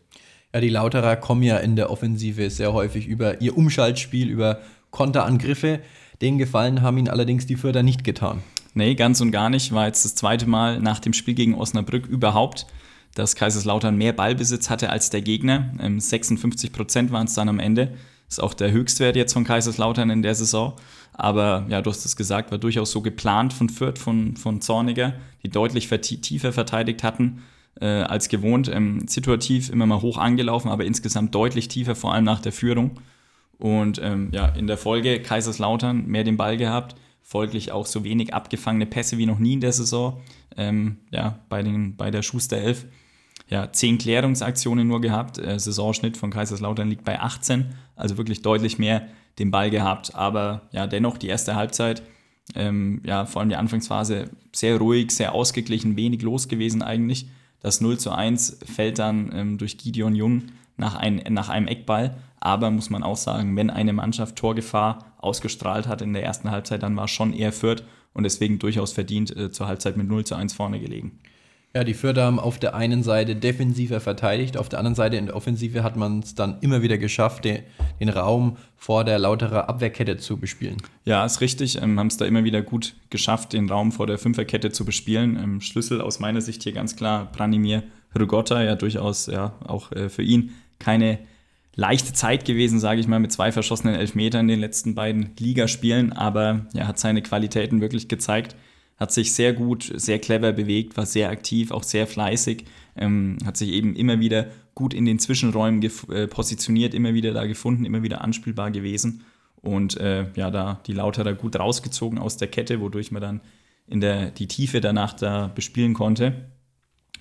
Ja, die Lauterer kommen ja in der Offensive sehr häufig über ihr Umschaltspiel, über Konterangriffe. Den Gefallen haben ihnen allerdings die Förder nicht getan. Nee, ganz und gar nicht. War jetzt das zweite Mal nach dem Spiel gegen Osnabrück überhaupt, dass Kaiserslautern mehr Ballbesitz hatte als der Gegner. 56 ähm, Prozent waren es dann am Ende. Ist auch der Höchstwert jetzt von Kaiserslautern in der Saison. Aber ja, du hast es gesagt, war durchaus so geplant von Fürth, von, von Zorniger, die deutlich tiefer verteidigt hatten äh, als gewohnt. Ähm, situativ immer mal hoch angelaufen, aber insgesamt deutlich tiefer, vor allem nach der Führung. Und ähm, ja, in der Folge Kaiserslautern mehr den Ball gehabt, folglich auch so wenig abgefangene Pässe wie noch nie in der Saison. Ähm, ja, bei, den, bei der Schuster 11. Ja, zehn Klärungsaktionen nur gehabt. Äh, Saisonschnitt von Kaiserslautern liegt bei 18, also wirklich deutlich mehr den Ball gehabt. Aber ja, dennoch die erste Halbzeit, ähm, ja, vor allem die Anfangsphase sehr ruhig, sehr ausgeglichen, wenig los gewesen eigentlich. Das 0 zu 1 fällt dann ähm, durch Gideon Jung nach, ein, nach einem Eckball. Aber muss man auch sagen, wenn eine Mannschaft Torgefahr ausgestrahlt hat in der ersten Halbzeit, dann war schon eher Fürth und deswegen durchaus verdient äh, zur Halbzeit mit 0 zu 1 vorne gelegen. Ja, die Fürther haben auf der einen Seite defensiver verteidigt, auf der anderen Seite in der Offensive hat man es dann immer wieder geschafft, den, den, Raum vor der lauterer Abwehrkette zu bespielen. Ja, ist richtig. Ähm, haben es da immer wieder gut geschafft, den Raum vor der Fünferkette zu bespielen. Ähm, Schlüssel aus meiner Sicht hier ganz klar Branimir Rygotta, ja durchaus ja auch äh, für ihn keine leichte Zeit gewesen, sage ich mal, mit zwei verschossenen Elfmetern in den letzten beiden Ligaspielen, aber er hat seine Qualitäten wirklich gezeigt. Hat sich sehr gut, sehr clever bewegt, war sehr aktiv, auch sehr fleißig, ähm, hat sich eben immer wieder gut in den Zwischenräumen äh, positioniert, immer wieder da gefunden, immer wieder anspielbar gewesen. Und äh, ja, da die Lauterer gut rausgezogen aus der Kette, wodurch man dann in der, die Tiefe danach da bespielen konnte.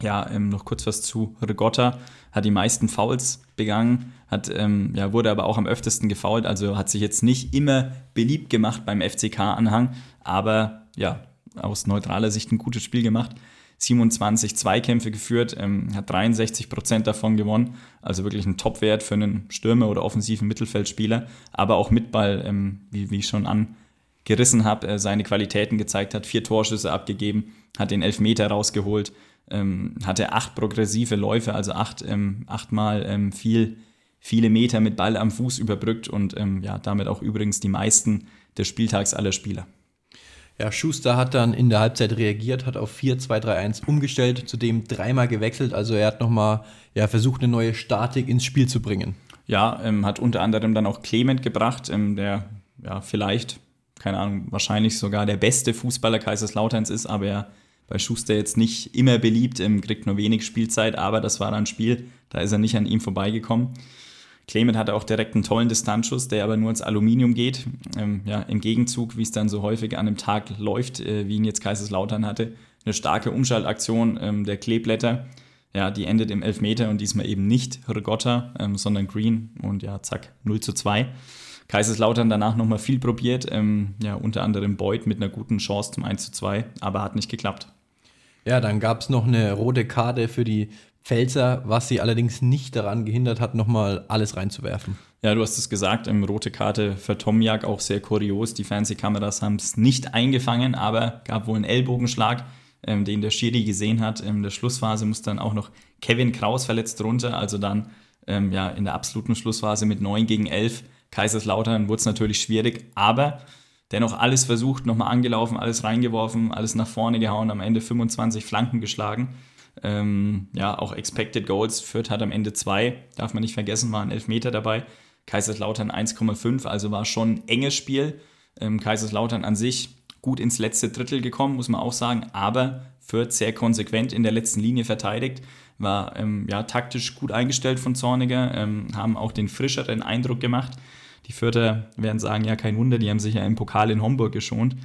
Ja, ähm, noch kurz was zu Rigotta. Hat die meisten Fouls begangen, hat, ähm, ja, wurde aber auch am öftesten gefoult, also hat sich jetzt nicht immer beliebt gemacht beim FCK-Anhang, aber ja, aus neutraler Sicht ein gutes Spiel gemacht. 27 Zweikämpfe geführt, ähm, hat 63 Prozent davon gewonnen. Also wirklich ein Topwert für einen Stürmer oder offensiven Mittelfeldspieler. Aber auch mit Ball, ähm, wie, wie ich schon angerissen habe, äh, seine Qualitäten gezeigt hat. Vier Torschüsse abgegeben, hat den Elfmeter rausgeholt, ähm, hatte acht progressive Läufe, also acht, ähm, achtmal ähm, viel, viele Meter mit Ball am Fuß überbrückt und ähm, ja, damit auch übrigens die meisten des Spieltags aller Spieler. Ja, Schuster hat dann in der Halbzeit reagiert, hat auf 4-2-3-1 umgestellt, zudem dreimal gewechselt. Also er hat nochmal ja, versucht, eine neue Statik ins Spiel zu bringen. Ja, ähm, hat unter anderem dann auch Clement gebracht, ähm, der ja vielleicht, keine Ahnung, wahrscheinlich sogar der beste Fußballer Kaiserslauterns ist, aber er bei Schuster jetzt nicht immer beliebt, kriegt nur wenig Spielzeit, aber das war ein Spiel, da ist er nicht an ihm vorbeigekommen. Clement hatte auch direkt einen tollen Distanzschuss, der aber nur ins Aluminium geht. Ähm, ja, Im Gegenzug, wie es dann so häufig an einem Tag läuft, äh, wie ihn jetzt Kaiserslautern hatte, eine starke Umschaltaktion ähm, der Kleeblätter. Ja, die endet im Elfmeter und diesmal eben nicht Rigotta, ähm, sondern Green und ja, zack, 0 zu 2. Kaiserslautern danach nochmal viel probiert, ähm, ja, unter anderem Beuth mit einer guten Chance zum 1 zu 2, aber hat nicht geklappt. Ja, dann gab es noch eine rote Karte für die Pfälzer, was sie allerdings nicht daran gehindert hat, nochmal alles reinzuwerfen. Ja, du hast es gesagt, im rote Karte für Tomjak auch sehr kurios. Die Fernsehkameras haben es nicht eingefangen, aber gab wohl einen Ellbogenschlag, ähm, den der Schiri gesehen hat. In der Schlussphase muss dann auch noch Kevin Kraus verletzt runter, also dann ähm, ja, in der absoluten Schlussphase mit 9 gegen 11. Kaiserslautern wurde es natürlich schwierig, aber dennoch alles versucht, nochmal angelaufen, alles reingeworfen, alles nach vorne gehauen, am Ende 25 Flanken geschlagen. Ähm, ja, auch Expected Goals. Fürth hat am Ende zwei, darf man nicht vergessen, waren Elfmeter dabei. Kaiserslautern 1,5, also war schon ein enges Spiel. Ähm, Kaiserslautern an sich gut ins letzte Drittel gekommen, muss man auch sagen, aber Fürth sehr konsequent in der letzten Linie verteidigt, war ähm, ja, taktisch gut eingestellt von Zorniger, ähm, haben auch den frischeren Eindruck gemacht. Die Fürther werden sagen, ja, kein Wunder, die haben sich ja im Pokal in Homburg geschont.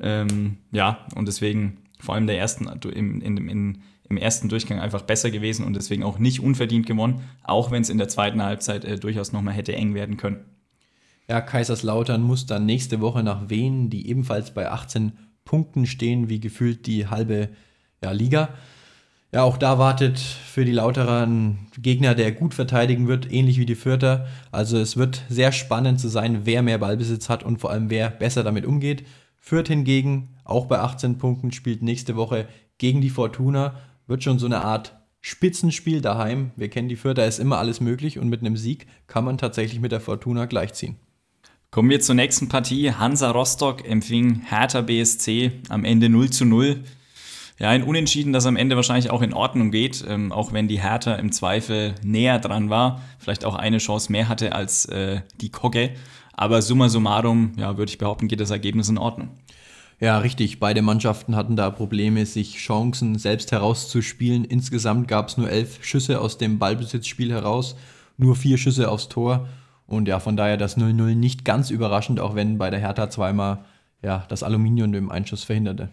Ähm, ja, und deswegen vor allem der ersten, in, in, in im ersten Durchgang einfach besser gewesen und deswegen auch nicht unverdient gewonnen, auch wenn es in der zweiten Halbzeit äh, durchaus nochmal hätte eng werden können. Ja, Kaiserslautern muss dann nächste Woche nach Wien, die ebenfalls bei 18 Punkten stehen, wie gefühlt die halbe ja, Liga. Ja, auch da wartet für die Lauterer ein Gegner, der gut verteidigen wird, ähnlich wie die Fürther. Also es wird sehr spannend zu sein, wer mehr Ballbesitz hat und vor allem wer besser damit umgeht. Fürth hingegen, auch bei 18 Punkten, spielt nächste Woche gegen die Fortuna wird schon so eine Art Spitzenspiel daheim. Wir kennen die Fürth, da ist immer alles möglich und mit einem Sieg kann man tatsächlich mit der Fortuna gleichziehen. Kommen wir zur nächsten Partie. Hansa Rostock empfing Hertha BSC am Ende 0 zu 0. Ja, ein Unentschieden, das am Ende wahrscheinlich auch in Ordnung geht, ähm, auch wenn die Hertha im Zweifel näher dran war, vielleicht auch eine Chance mehr hatte als äh, die Kogge. Aber summa summarum, ja, würde ich behaupten, geht das Ergebnis in Ordnung. Ja, richtig. Beide Mannschaften hatten da Probleme, sich Chancen selbst herauszuspielen. Insgesamt gab es nur elf Schüsse aus dem Ballbesitzspiel heraus, nur vier Schüsse aufs Tor. Und ja, von daher das 0-0 nicht ganz überraschend, auch wenn bei der Hertha zweimal ja, das Aluminium im Einschuss verhinderte.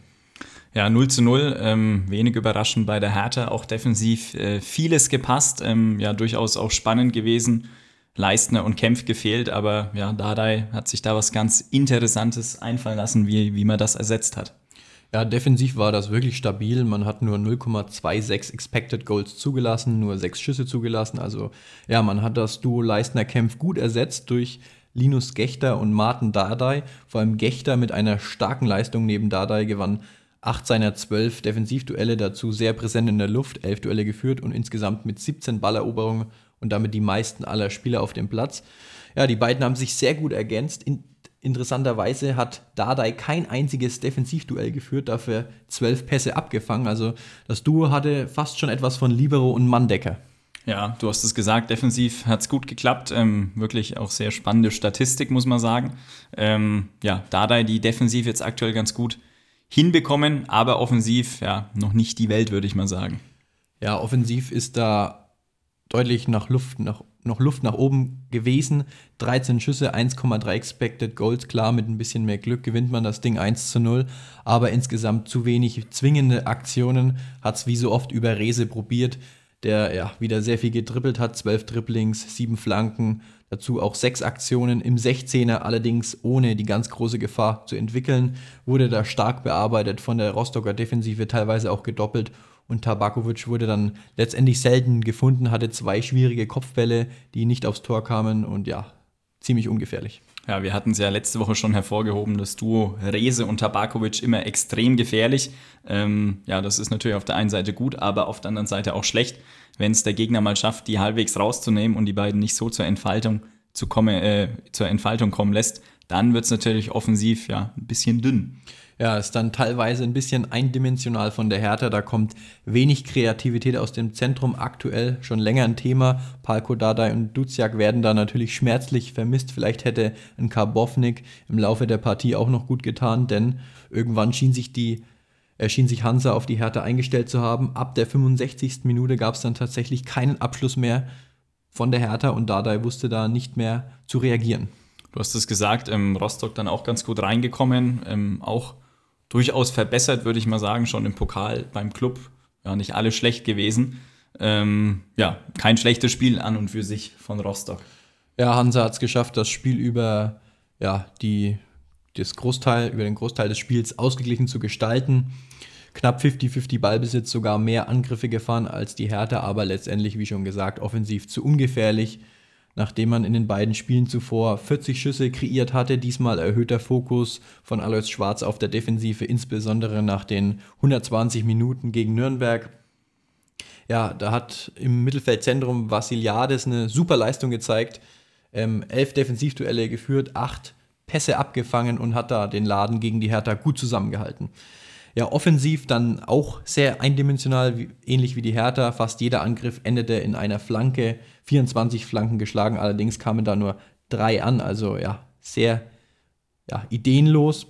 Ja, 0 zu 0, ähm, wenig überraschend bei der Hertha, auch defensiv äh, vieles gepasst, ähm, ja, durchaus auch spannend gewesen. Leistner und Kempf gefehlt, aber ja, Dardai hat sich da was ganz Interessantes einfallen lassen, wie, wie man das ersetzt hat. Ja, defensiv war das wirklich stabil. Man hat nur 0,26 Expected Goals zugelassen, nur sechs Schüsse zugelassen. Also ja, man hat das Duo Leistner-Kempf gut ersetzt durch Linus Gechter und Martin Dardai. Vor allem Gechter mit einer starken Leistung neben Dardai gewann acht seiner zwölf Defensivduelle dazu sehr präsent in der Luft, elf Duelle geführt und insgesamt mit 17 Balleroberungen und damit die meisten aller Spieler auf dem Platz. Ja, die beiden haben sich sehr gut ergänzt. In, interessanterweise hat Dardai kein einziges Defensivduell geführt, dafür zwölf Pässe abgefangen. Also das Duo hatte fast schon etwas von Libero und Manndecker. Ja, du hast es gesagt, defensiv hat es gut geklappt. Ähm, wirklich auch sehr spannende Statistik, muss man sagen. Ähm, ja, Dardai die defensiv jetzt aktuell ganz gut hinbekommen, aber offensiv ja noch nicht die Welt, würde ich mal sagen. Ja, offensiv ist da deutlich nach Luft, nach, noch Luft nach oben gewesen. 13 Schüsse, 1,3 Expected Goals. Klar, mit ein bisschen mehr Glück gewinnt man das Ding 1 zu 0, aber insgesamt zu wenig zwingende Aktionen. Hat es wie so oft über Rese probiert der ja wieder sehr viel gedribbelt hat, zwölf Dribblings, sieben Flanken, dazu auch sechs Aktionen im 16er, allerdings ohne die ganz große Gefahr zu entwickeln, wurde da stark bearbeitet von der Rostocker Defensive, teilweise auch gedoppelt und Tabakovic wurde dann letztendlich selten gefunden, hatte zwei schwierige Kopfbälle, die nicht aufs Tor kamen und ja, ziemlich ungefährlich. Ja, wir hatten es ja letzte Woche schon hervorgehoben, das Duo Rese und Tabakovic immer extrem gefährlich. Ähm, ja, das ist natürlich auf der einen Seite gut, aber auf der anderen Seite auch schlecht, wenn es der Gegner mal schafft, die halbwegs rauszunehmen und die beiden nicht so zur Entfaltung zu kommen, äh, zur Entfaltung kommen lässt, dann wird es natürlich offensiv ja ein bisschen dünn. Ja, ist dann teilweise ein bisschen eindimensional von der Hertha. Da kommt wenig Kreativität aus dem Zentrum. Aktuell schon länger ein Thema. Palko Dardai und Duziak werden da natürlich schmerzlich vermisst. Vielleicht hätte ein Karbovnik im Laufe der Partie auch noch gut getan, denn irgendwann schien sich die erschien sich Hansa auf die Hertha eingestellt zu haben. Ab der 65. Minute gab es dann tatsächlich keinen Abschluss mehr von der Hertha und Dardai wusste da nicht mehr zu reagieren. Du hast es gesagt, ähm, Rostock dann auch ganz gut reingekommen, ähm, auch durchaus verbessert, würde ich mal sagen, schon im Pokal beim Club. Ja, nicht alle schlecht gewesen. Ähm, ja, kein schlechtes Spiel an und für sich von Rostock. Ja, Hansa hat es geschafft, das Spiel über ja, die, das Großteil, über den Großteil des Spiels ausgeglichen zu gestalten. Knapp 50-50 Ballbesitz, sogar mehr Angriffe gefahren als die Hertha, aber letztendlich, wie schon gesagt, offensiv zu ungefährlich nachdem man in den beiden Spielen zuvor 40 Schüsse kreiert hatte. Diesmal erhöhter Fokus von Alois Schwarz auf der Defensive, insbesondere nach den 120 Minuten gegen Nürnberg. Ja, da hat im Mittelfeldzentrum Vassiliades eine super Leistung gezeigt. Ähm, elf Defensivduelle geführt, acht Pässe abgefangen und hat da den Laden gegen die Hertha gut zusammengehalten. Ja, offensiv dann auch sehr eindimensional, wie, ähnlich wie die Hertha. Fast jeder Angriff endete in einer Flanke. 24 Flanken geschlagen, allerdings kamen da nur drei an. Also ja, sehr ja, ideenlos.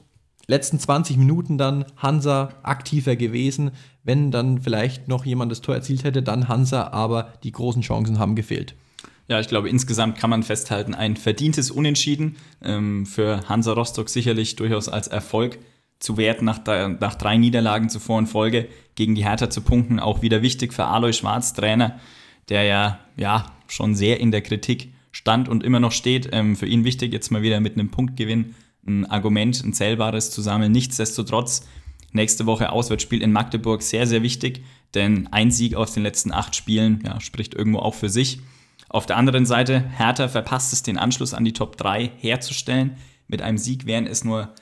Letzten 20 Minuten dann Hansa aktiver gewesen. Wenn dann vielleicht noch jemand das Tor erzielt hätte, dann Hansa, aber die großen Chancen haben gefehlt. Ja, ich glaube, insgesamt kann man festhalten, ein verdientes Unentschieden. Ähm, für Hansa Rostock sicherlich durchaus als Erfolg zu werten, nach, nach drei Niederlagen zuvor in Folge gegen die Hertha zu punkten. Auch wieder wichtig für Alois Schwarz, Trainer, der ja, ja schon sehr in der Kritik stand und immer noch steht. Ähm, für ihn wichtig, jetzt mal wieder mit einem Punktgewinn ein Argument, ein zählbares zu sammeln. Nichtsdestotrotz, nächste Woche Auswärtsspiel in Magdeburg, sehr, sehr wichtig, denn ein Sieg aus den letzten acht Spielen ja, spricht irgendwo auch für sich. Auf der anderen Seite, Hertha verpasst es, den Anschluss an die Top 3 herzustellen. Mit einem Sieg wären es nur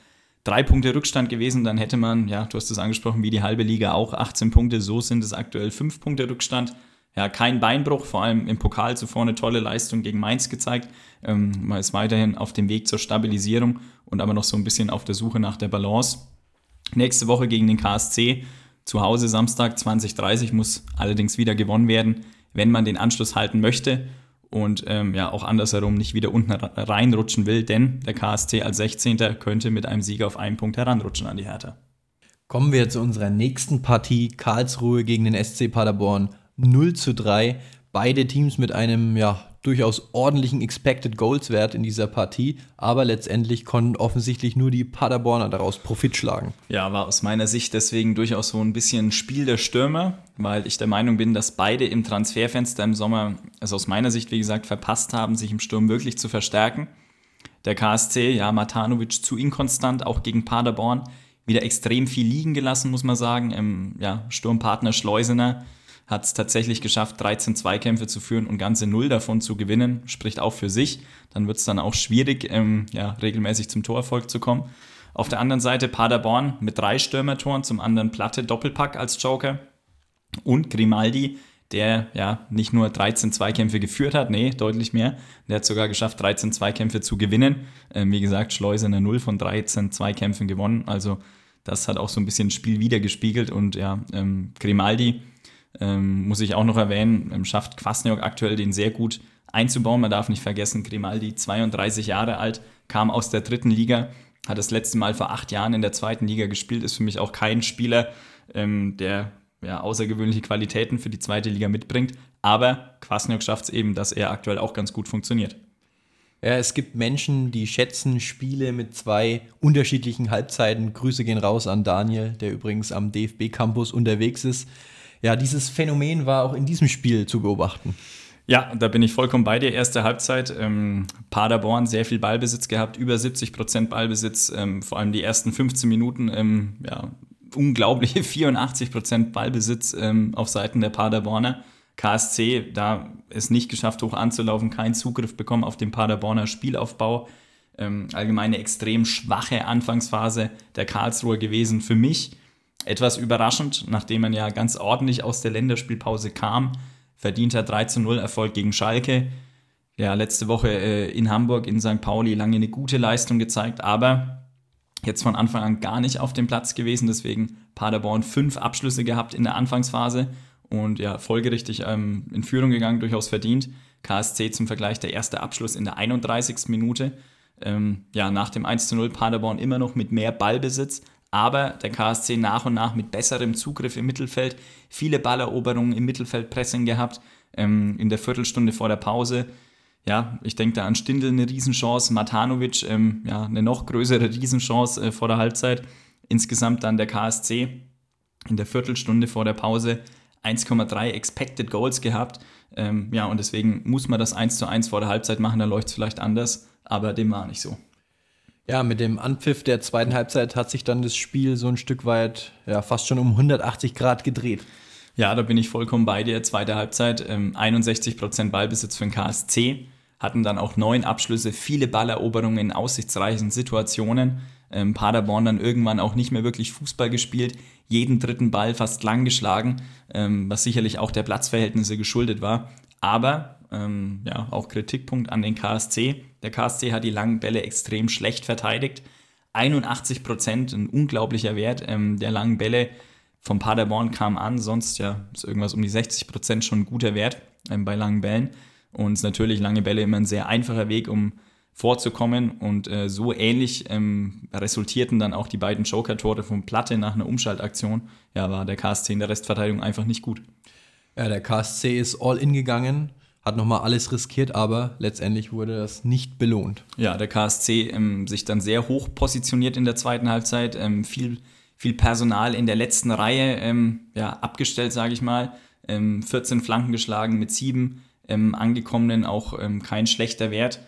drei Punkte Rückstand gewesen, dann hätte man, ja, du hast es angesprochen, wie die halbe Liga auch 18 Punkte, so sind es aktuell fünf Punkte Rückstand. Ja, kein Beinbruch, vor allem im Pokal zuvor eine tolle Leistung gegen Mainz gezeigt. Ähm, man ist weiterhin auf dem Weg zur Stabilisierung und aber noch so ein bisschen auf der Suche nach der Balance. Nächste Woche gegen den KSC, zu Hause Samstag 2030 muss allerdings wieder gewonnen werden, wenn man den Anschluss halten möchte und ähm, ja auch andersherum nicht wieder unten reinrutschen will, denn der KSC als 16. könnte mit einem Sieg auf einen Punkt heranrutschen an die Hertha. Kommen wir zu unserer nächsten Partie, Karlsruhe gegen den SC Paderborn 0 zu 3. Beide Teams mit einem ja, durchaus ordentlichen Expected Goals Wert in dieser Partie, aber letztendlich konnten offensichtlich nur die Paderborner daraus Profit schlagen. Ja, war aus meiner Sicht deswegen durchaus so ein bisschen Spiel der Stürmer, weil ich der Meinung bin, dass beide im Transferfenster im Sommer, also aus meiner Sicht, wie gesagt, verpasst haben, sich im Sturm wirklich zu verstärken. Der KSC, ja, Matanovic zu inkonstant, auch gegen Paderborn wieder extrem viel liegen gelassen, muss man sagen. Ähm, ja, Sturmpartner Schleusener hat es tatsächlich geschafft, 13 Zweikämpfe zu führen und ganze null davon zu gewinnen. Spricht auch für sich. Dann wird es dann auch schwierig, ähm, ja, regelmäßig zum Torerfolg zu kommen. Auf der anderen Seite Paderborn mit drei Stürmertoren, zum anderen Platte Doppelpack als Joker und Grimaldi, der ja nicht nur 13 Zweikämpfe geführt hat, nee, deutlich mehr. Der hat sogar geschafft, 13 Zweikämpfe zu gewinnen. Ähm, wie gesagt, Schleuse in 0 von 13 Zweikämpfen gewonnen. Also das hat auch so ein bisschen Spiel wiedergespiegelt und ja, ähm, Grimaldi ähm, muss ich auch noch erwähnen, ähm, schafft Kwasniok aktuell den sehr gut einzubauen. Man darf nicht vergessen, Grimaldi, 32 Jahre alt, kam aus der dritten Liga, hat das letzte Mal vor acht Jahren in der zweiten Liga gespielt, ist für mich auch kein Spieler, ähm, der ja, außergewöhnliche Qualitäten für die zweite Liga mitbringt. Aber Kwasniok schafft es eben, dass er aktuell auch ganz gut funktioniert. Ja, es gibt Menschen, die schätzen Spiele mit zwei unterschiedlichen Halbzeiten. Grüße gehen raus an Daniel, der übrigens am DFB-Campus unterwegs ist. Ja, dieses Phänomen war auch in diesem Spiel zu beobachten. Ja, da bin ich vollkommen bei dir. Erste Halbzeit, ähm, Paderborn sehr viel Ballbesitz gehabt, über 70 Prozent Ballbesitz, ähm, vor allem die ersten 15 Minuten, ähm, ja, unglaubliche [LAUGHS] 84 Prozent Ballbesitz ähm, auf Seiten der Paderborner. KSC, da es nicht geschafft, hoch anzulaufen, keinen Zugriff bekommen auf den Paderborner Spielaufbau. Ähm, allgemeine extrem schwache Anfangsphase der Karlsruher gewesen für mich. Etwas überraschend, nachdem man ja ganz ordentlich aus der Länderspielpause kam. Verdienter 3 0 Erfolg gegen Schalke. Ja, letzte Woche äh, in Hamburg, in St. Pauli lange eine gute Leistung gezeigt, aber jetzt von Anfang an gar nicht auf dem Platz gewesen. Deswegen Paderborn fünf Abschlüsse gehabt in der Anfangsphase und ja, folgerichtig ähm, in Führung gegangen, durchaus verdient. KSC zum Vergleich der erste Abschluss in der 31. Minute. Ähm, ja, nach dem 1 zu 0 Paderborn immer noch mit mehr Ballbesitz, aber der KSC nach und nach mit besserem Zugriff im Mittelfeld, viele Balleroberungen im Mittelfeldpressing gehabt, ähm, in der Viertelstunde vor der Pause. Ja, ich denke da an Stindl eine Riesenchance, Matanovic ähm, ja, eine noch größere Riesenchance äh, vor der Halbzeit. Insgesamt dann der KSC in der Viertelstunde vor der Pause 1,3 Expected Goals gehabt. Ähm, ja, und deswegen muss man das 1 zu 1 vor der Halbzeit machen, dann läuft es vielleicht anders, aber dem war nicht so. Ja, mit dem Anpfiff der zweiten Halbzeit hat sich dann das Spiel so ein Stück weit, ja, fast schon um 180 Grad gedreht. Ja, da bin ich vollkommen bei dir. Zweite Halbzeit, ähm, 61% Ballbesitz für den KSC, hatten dann auch neun Abschlüsse, viele Balleroberungen in aussichtsreichen Situationen. Ähm, Paderborn dann irgendwann auch nicht mehr wirklich Fußball gespielt, jeden dritten Ball fast lang geschlagen, ähm, was sicherlich auch der Platzverhältnisse geschuldet war. Aber ähm, ja, auch Kritikpunkt an den KSC. Der KSC hat die langen Bälle extrem schlecht verteidigt. 81 Prozent, ein unglaublicher Wert ähm, der langen Bälle vom Paderborn kam an. Sonst ja, ist irgendwas um die 60 Prozent schon ein guter Wert ähm, bei langen Bällen. Und natürlich lange Bälle immer ein sehr einfacher Weg, um vorzukommen. Und äh, so ähnlich ähm, resultierten dann auch die beiden Joker-Tore von Platte nach einer Umschaltaktion. Ja, war der KSC in der Restverteidigung einfach nicht gut. Ja, der KSC ist all in gegangen, hat nochmal alles riskiert, aber letztendlich wurde das nicht belohnt. Ja, der KSC ähm, sich dann sehr hoch positioniert in der zweiten Halbzeit, ähm, viel, viel Personal in der letzten Reihe ähm, ja, abgestellt, sage ich mal. 14 ähm, Flanken geschlagen mit sieben ähm, angekommenen, auch ähm, kein schlechter Wert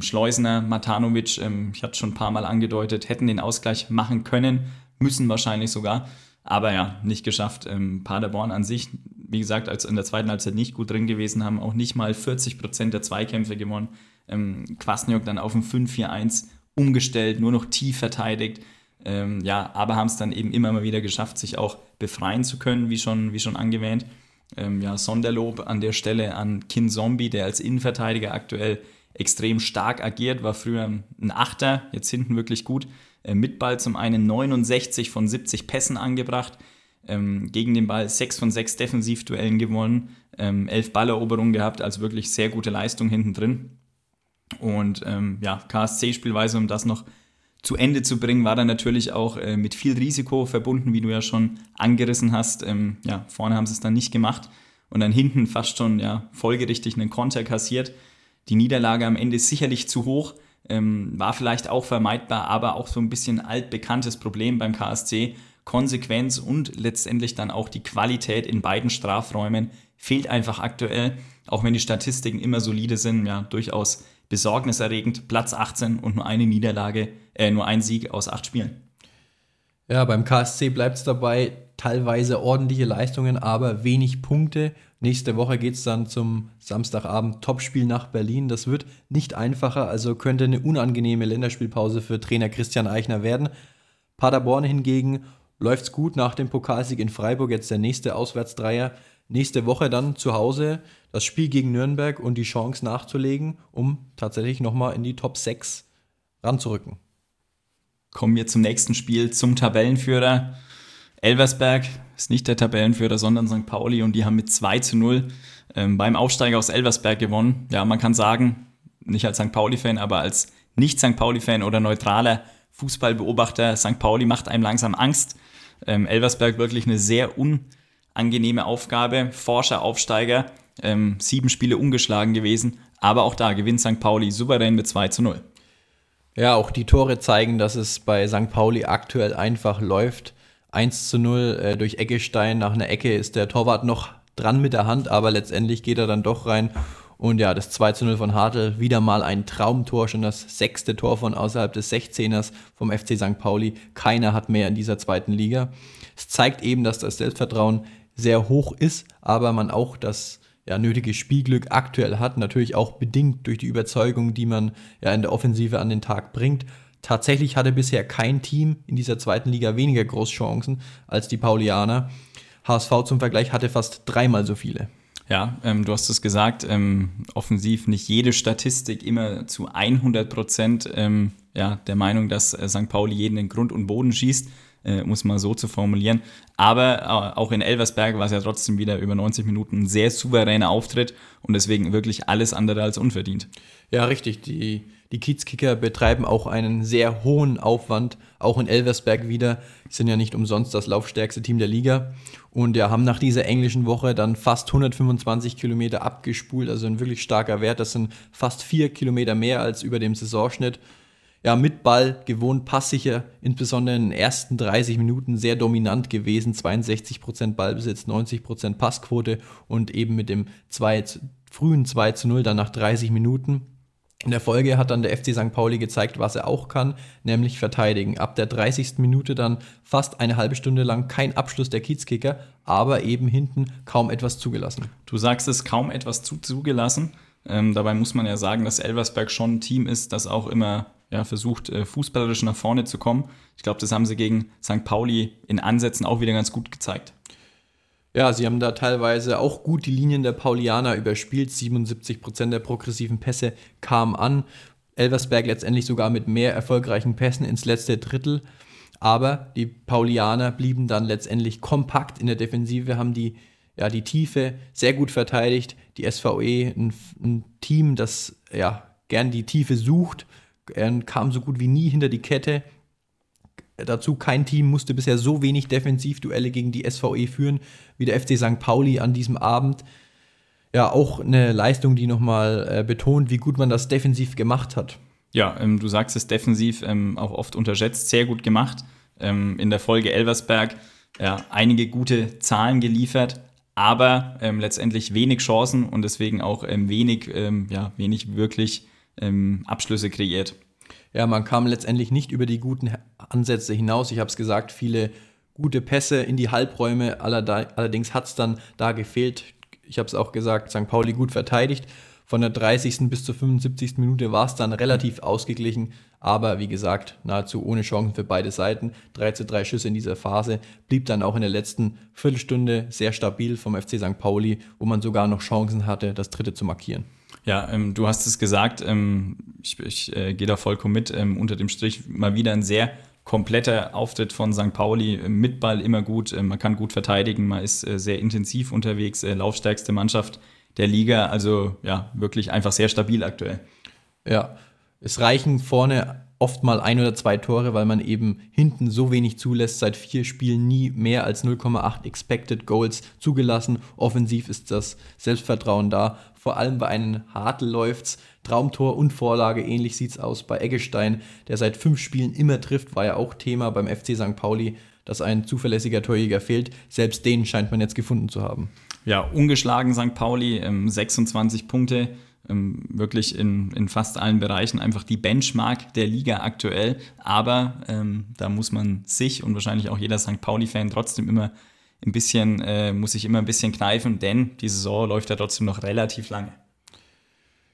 Schleusner, Matanovic, ich hatte schon ein paar Mal angedeutet, hätten den Ausgleich machen können, müssen wahrscheinlich sogar. Aber ja, nicht geschafft. Paderborn an sich, wie gesagt, als in der zweiten Halbzeit nicht gut drin gewesen, haben auch nicht mal 40 Prozent der Zweikämpfe gewonnen. Ähm, Kwasniok dann auf ein 5-4-1 umgestellt, nur noch tief verteidigt. Ähm, ja, aber haben es dann eben immer mal wieder geschafft, sich auch befreien zu können, wie schon, wie schon angewähnt. Ähm, ja, Sonderlob an der Stelle an Kin Zombie, der als Innenverteidiger aktuell extrem stark agiert, war früher ein Achter, jetzt hinten wirklich gut. Äh, mit Ball zum einen 69 von 70 Pässen angebracht, ähm, gegen den Ball 6 von 6 Defensivduellen gewonnen, ähm, 11 Balleroberungen gehabt, also wirklich sehr gute Leistung hinten drin. Und ähm, ja, KSC-Spielweise, um das noch zu Ende zu bringen, war dann natürlich auch äh, mit viel Risiko verbunden, wie du ja schon angerissen hast. Ähm, ja, vorne haben sie es dann nicht gemacht und dann hinten fast schon ja, folgerichtig einen Konter kassiert. Die Niederlage am Ende ist sicherlich zu hoch, ähm, war vielleicht auch vermeidbar, aber auch so ein bisschen altbekanntes Problem beim KSC. Konsequenz und letztendlich dann auch die Qualität in beiden Strafräumen fehlt einfach aktuell, auch wenn die Statistiken immer solide sind, ja, durchaus besorgniserregend. Platz 18 und nur eine Niederlage, äh, nur ein Sieg aus acht Spielen. Ja, beim KSC bleibt es dabei, teilweise ordentliche Leistungen, aber wenig Punkte. Nächste Woche geht es dann zum Samstagabend Topspiel nach Berlin. Das wird nicht einfacher, also könnte eine unangenehme Länderspielpause für Trainer Christian Eichner werden. Paderborn hingegen läuft es gut nach dem Pokalsieg in Freiburg, jetzt der nächste Auswärtsdreier. Nächste Woche dann zu Hause das Spiel gegen Nürnberg und die Chance nachzulegen, um tatsächlich nochmal in die Top 6 ranzurücken. Kommen wir zum nächsten Spiel, zum Tabellenführer. Elversberg ist nicht der Tabellenführer, sondern St. Pauli und die haben mit 2 zu 0 ähm, beim Aufsteiger aus Elversberg gewonnen. Ja, man kann sagen, nicht als St. Pauli-Fan, aber als Nicht-St. Pauli-Fan oder neutraler Fußballbeobachter, St. Pauli macht einem langsam Angst. Ähm, Elversberg wirklich eine sehr unangenehme Aufgabe. Forscher, Aufsteiger, ähm, sieben Spiele ungeschlagen gewesen, aber auch da gewinnt St. Pauli souverän mit 2 zu 0. Ja, auch die Tore zeigen, dass es bei St. Pauli aktuell einfach läuft. 1 zu 0 äh, durch Eckestein. Nach einer Ecke ist der Torwart noch dran mit der Hand, aber letztendlich geht er dann doch rein. Und ja, das 2 zu 0 von Hartl, wieder mal ein Traumtor, schon das sechste Tor von außerhalb des 16ers vom FC St. Pauli. Keiner hat mehr in dieser zweiten Liga. Es zeigt eben, dass das Selbstvertrauen sehr hoch ist, aber man auch das ja, nötige Spielglück aktuell hat, natürlich auch bedingt durch die Überzeugung, die man ja in der Offensive an den Tag bringt. Tatsächlich hatte bisher kein Team in dieser zweiten Liga weniger Großchancen als die Paulianer. HSV zum Vergleich hatte fast dreimal so viele. Ja, ähm, du hast es gesagt, ähm, offensiv nicht jede Statistik immer zu 100 Prozent ähm, ja, der Meinung, dass äh, St. Pauli jeden in Grund und Boden schießt, äh, muss man so zu formulieren. Aber äh, auch in Elversberg war es ja trotzdem wieder über 90 Minuten ein sehr souveräner Auftritt und deswegen wirklich alles andere als unverdient. Ja, richtig. Die die Kiezkicker betreiben auch einen sehr hohen Aufwand, auch in Elversberg wieder. Die sind ja nicht umsonst das laufstärkste Team der Liga. Und ja, haben nach dieser englischen Woche dann fast 125 Kilometer abgespult, also ein wirklich starker Wert. Das sind fast vier Kilometer mehr als über dem Saisonschnitt. Ja, mit Ball gewohnt, passsicher, insbesondere in den ersten 30 Minuten sehr dominant gewesen. 62% Ballbesitz, 90% Passquote und eben mit dem 2, frühen 2 zu 0 dann nach 30 Minuten. In der Folge hat dann der FC St. Pauli gezeigt, was er auch kann, nämlich verteidigen. Ab der 30. Minute dann fast eine halbe Stunde lang kein Abschluss der Kiezkicker, aber eben hinten kaum etwas zugelassen. Du sagst es, kaum etwas zu zugelassen. Ähm, dabei muss man ja sagen, dass Elversberg schon ein Team ist, das auch immer ja, versucht, äh, fußballerisch nach vorne zu kommen. Ich glaube, das haben sie gegen St. Pauli in Ansätzen auch wieder ganz gut gezeigt. Ja, sie haben da teilweise auch gut die Linien der Paulianer überspielt. 77 Prozent der progressiven Pässe kamen an. Elversberg letztendlich sogar mit mehr erfolgreichen Pässen ins letzte Drittel. Aber die Paulianer blieben dann letztendlich kompakt in der Defensive, haben die, ja, die Tiefe sehr gut verteidigt. Die SVE, ein, ein Team, das ja, gern die Tiefe sucht, kam so gut wie nie hinter die Kette Dazu kein Team musste bisher so wenig Defensivduelle gegen die SVE führen wie der FC St. Pauli an diesem Abend. Ja, auch eine Leistung, die nochmal äh, betont, wie gut man das defensiv gemacht hat. Ja, ähm, du sagst es defensiv ähm, auch oft unterschätzt, sehr gut gemacht. Ähm, in der Folge Elversberg ja, einige gute Zahlen geliefert, aber ähm, letztendlich wenig Chancen und deswegen auch ähm, wenig, ähm, ja, wenig wirklich Abschlüsse kreiert ja, man kam letztendlich nicht über die guten Ansätze hinaus. Ich habe es gesagt, viele gute Pässe in die Halbräume. Allerdings hat es dann da gefehlt. Ich habe es auch gesagt, St. Pauli gut verteidigt. Von der 30. bis zur 75. Minute war es dann relativ ausgeglichen, aber wie gesagt, nahezu ohne Chancen für beide Seiten. 3 zu 3 Schüsse in dieser Phase, blieb dann auch in der letzten Viertelstunde sehr stabil vom FC St. Pauli, wo man sogar noch Chancen hatte, das dritte zu markieren. Ja, ähm, du hast es gesagt, ähm, ich, ich äh, gehe da vollkommen mit. Ähm, unter dem Strich mal wieder ein sehr kompletter Auftritt von St. Pauli. Äh, mit Ball immer gut, äh, man kann gut verteidigen, man ist äh, sehr intensiv unterwegs, äh, laufstärkste Mannschaft der Liga. Also ja, wirklich einfach sehr stabil aktuell. Ja, es reichen vorne oft mal ein oder zwei Tore, weil man eben hinten so wenig zulässt. Seit vier Spielen nie mehr als 0,8 Expected Goals zugelassen. Offensiv ist das Selbstvertrauen da. Vor allem bei einem Hartl läuft's. Traumtor und Vorlage, ähnlich sieht's aus bei Eggestein, der seit fünf Spielen immer trifft, war ja auch Thema beim FC St. Pauli, dass ein zuverlässiger Torjäger fehlt. Selbst den scheint man jetzt gefunden zu haben. Ja, ungeschlagen St. Pauli, 26 ähm, Punkte ähm, wirklich in, in fast allen Bereichen einfach die Benchmark der Liga aktuell. Aber ähm, da muss man sich und wahrscheinlich auch jeder St. Pauli-Fan trotzdem immer ein bisschen, äh, muss sich immer ein bisschen kneifen, denn die Saison läuft ja trotzdem noch relativ lange.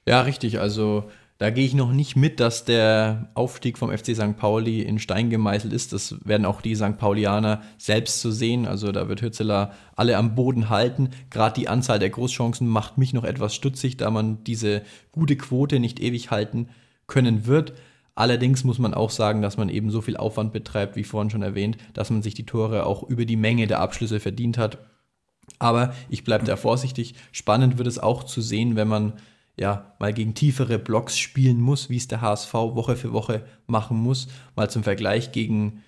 Ja, richtig. Also da gehe ich noch nicht mit, dass der Aufstieg vom FC St. Pauli in Stein gemeißelt ist. Das werden auch die St. Paulianer selbst so sehen. Also da wird Hürzeler alle am Boden halten. Gerade die Anzahl der Großchancen macht mich noch etwas stutzig, da man diese gute Quote nicht ewig halten können wird. Allerdings muss man auch sagen, dass man eben so viel Aufwand betreibt, wie vorhin schon erwähnt, dass man sich die Tore auch über die Menge der Abschlüsse verdient hat. Aber ich bleibe da vorsichtig. Spannend wird es auch zu sehen, wenn man ja, mal gegen tiefere Blocks spielen muss, wie es der HSV Woche für Woche machen muss. Mal zum Vergleich gegen,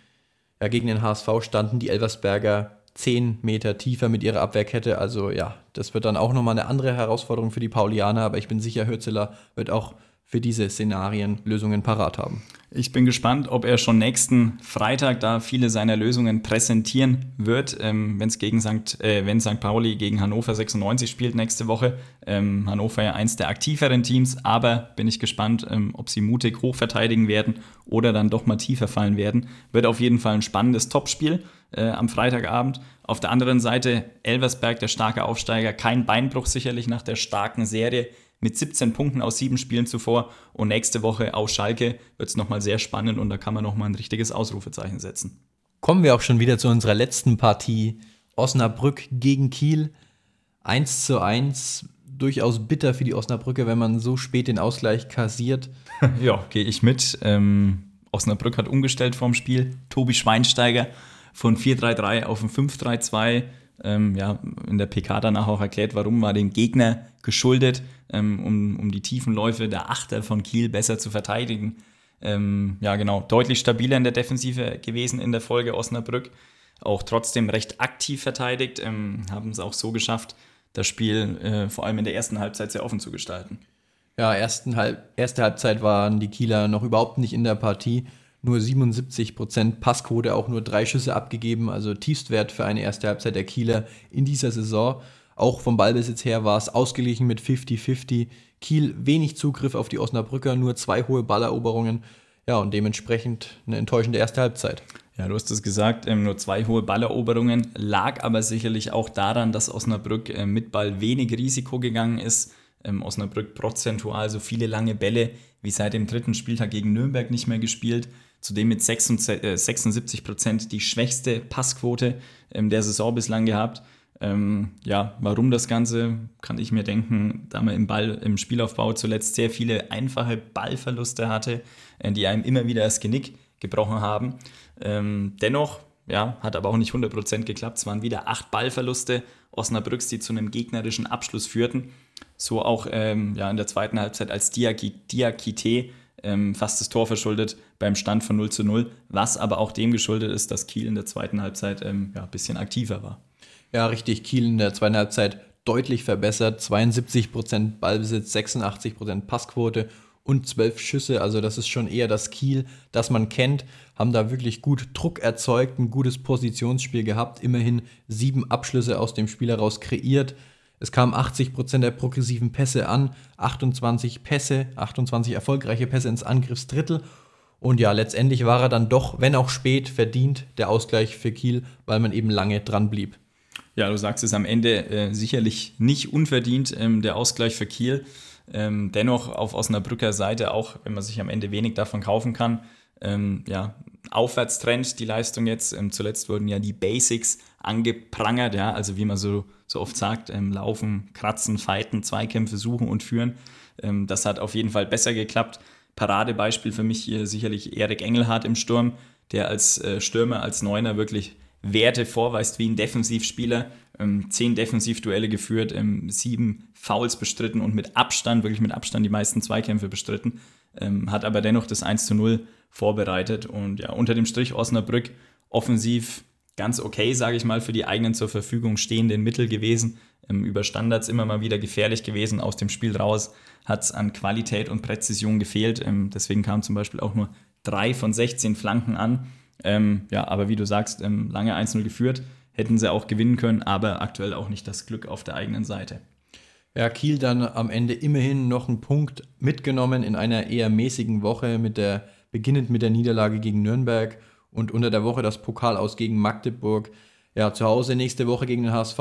ja, gegen den HSV standen die Elversberger 10 Meter tiefer mit ihrer Abwehrkette. Also ja, das wird dann auch nochmal eine andere Herausforderung für die Paulianer, aber ich bin sicher, Hürzeler wird auch für diese Szenarien Lösungen parat haben. Ich bin gespannt, ob er schon nächsten Freitag da viele seiner Lösungen präsentieren wird, ähm, wenn es gegen St. Äh, wenn St. Pauli gegen Hannover 96 spielt nächste Woche. Ähm, Hannover ja eins der aktiveren Teams, aber bin ich gespannt, ähm, ob sie mutig hoch verteidigen werden oder dann doch mal tiefer fallen werden. Wird auf jeden Fall ein spannendes Topspiel äh, am Freitagabend. Auf der anderen Seite Elversberg, der starke Aufsteiger, kein Beinbruch sicherlich nach der starken Serie mit 17 Punkten aus sieben Spielen zuvor. Und nächste Woche aus Schalke wird es nochmal sehr spannend und da kann man nochmal ein richtiges Ausrufezeichen setzen. Kommen wir auch schon wieder zu unserer letzten Partie. Osnabrück gegen Kiel. 1 zu 1. Durchaus bitter für die Osnabrücker, wenn man so spät den Ausgleich kassiert. [LAUGHS] ja, gehe ich mit. Ähm, Osnabrück hat umgestellt vorm Spiel. Tobi Schweinsteiger von 4-3-3 auf ein 5-3-2 ähm, ja, in der PK danach auch erklärt, warum war dem Gegner geschuldet, ähm, um, um die tiefen Läufe der Achter von Kiel besser zu verteidigen. Ähm, ja, genau, deutlich stabiler in der Defensive gewesen in der Folge Osnabrück. Auch trotzdem recht aktiv verteidigt, ähm, haben es auch so geschafft, das Spiel äh, vor allem in der ersten Halbzeit sehr offen zu gestalten. Ja, ersten Halb erste Halbzeit waren die Kieler noch überhaupt nicht in der Partie nur 77 Prozent Passquote, auch nur drei Schüsse abgegeben, also Tiefstwert für eine erste Halbzeit der Kieler in dieser Saison. Auch vom Ballbesitz her war es ausgeglichen mit 50-50. Kiel wenig Zugriff auf die Osnabrücker, nur zwei hohe Balleroberungen. Ja, und dementsprechend eine enttäuschende erste Halbzeit. Ja, du hast es gesagt, ähm, nur zwei hohe Balleroberungen, lag aber sicherlich auch daran, dass Osnabrück äh, mit Ball wenig Risiko gegangen ist. Ähm, Osnabrück prozentual so viele lange Bälle wie seit dem dritten Spieltag gegen Nürnberg nicht mehr gespielt zudem mit 76 äh, Prozent die schwächste Passquote ähm, der Saison bislang gehabt. Ähm, ja, warum das Ganze, kann ich mir denken, da man im Ball, im Spielaufbau zuletzt sehr viele einfache Ballverluste hatte, äh, die einem immer wieder das Genick gebrochen haben. Ähm, dennoch, ja, hat aber auch nicht 100% geklappt. Es waren wieder acht Ballverluste Osnabrücks, die zu einem gegnerischen Abschluss führten. So auch ähm, ja, in der zweiten Halbzeit als Diakite ähm, fast das Tor verschuldet beim Stand von 0 zu 0, was aber auch dem geschuldet ist, dass Kiel in der zweiten Halbzeit ähm, ja, ein bisschen aktiver war. Ja, richtig. Kiel in der zweiten Halbzeit deutlich verbessert. 72% Ballbesitz, 86% Passquote und 12 Schüsse. Also das ist schon eher das Kiel, das man kennt. Haben da wirklich gut Druck erzeugt, ein gutes Positionsspiel gehabt. Immerhin sieben Abschlüsse aus dem Spiel heraus kreiert. Es kamen 80% der progressiven Pässe an, 28 Pässe, 28 erfolgreiche Pässe ins Angriffsdrittel. Und ja, letztendlich war er dann doch, wenn auch spät, verdient der Ausgleich für Kiel, weil man eben lange dran blieb. Ja, du sagst es am Ende äh, sicherlich nicht unverdient, ähm, der Ausgleich für Kiel. Ähm, dennoch auf Osnabrücker Seite, auch wenn man sich am Ende wenig davon kaufen kann, ähm, ja, Aufwärtstrend, die Leistung jetzt. Ähm, zuletzt wurden ja die Basics angeprangert, ja, also wie man so, so oft sagt, ähm, laufen, kratzen, fighten, Zweikämpfe suchen und führen. Ähm, das hat auf jeden Fall besser geklappt. Paradebeispiel für mich hier sicherlich Erik Engelhardt im Sturm, der als äh, Stürmer, als Neuner wirklich Werte vorweist wie ein Defensivspieler. Ähm, zehn Defensivduelle geführt, ähm, sieben Fouls bestritten und mit Abstand, wirklich mit Abstand die meisten Zweikämpfe bestritten. Ähm, hat aber dennoch das 1 zu 0 vorbereitet. Und ja, unter dem Strich Osnabrück offensiv ganz okay, sage ich mal, für die eigenen zur Verfügung stehenden Mittel gewesen. Ähm, über Standards immer mal wieder gefährlich gewesen. Aus dem Spiel raus hat es an Qualität und Präzision gefehlt. Ähm, deswegen kamen zum Beispiel auch nur drei von 16 Flanken an. Ähm, ja, aber wie du sagst, ähm, lange 1-0 geführt. Hätten sie auch gewinnen können, aber aktuell auch nicht das Glück auf der eigenen Seite. Ja, Kiel dann am Ende immerhin noch einen Punkt mitgenommen in einer eher mäßigen Woche, mit der, beginnend mit der Niederlage gegen Nürnberg und unter der Woche das Pokal aus gegen Magdeburg. Ja, zu Hause nächste Woche gegen den HSV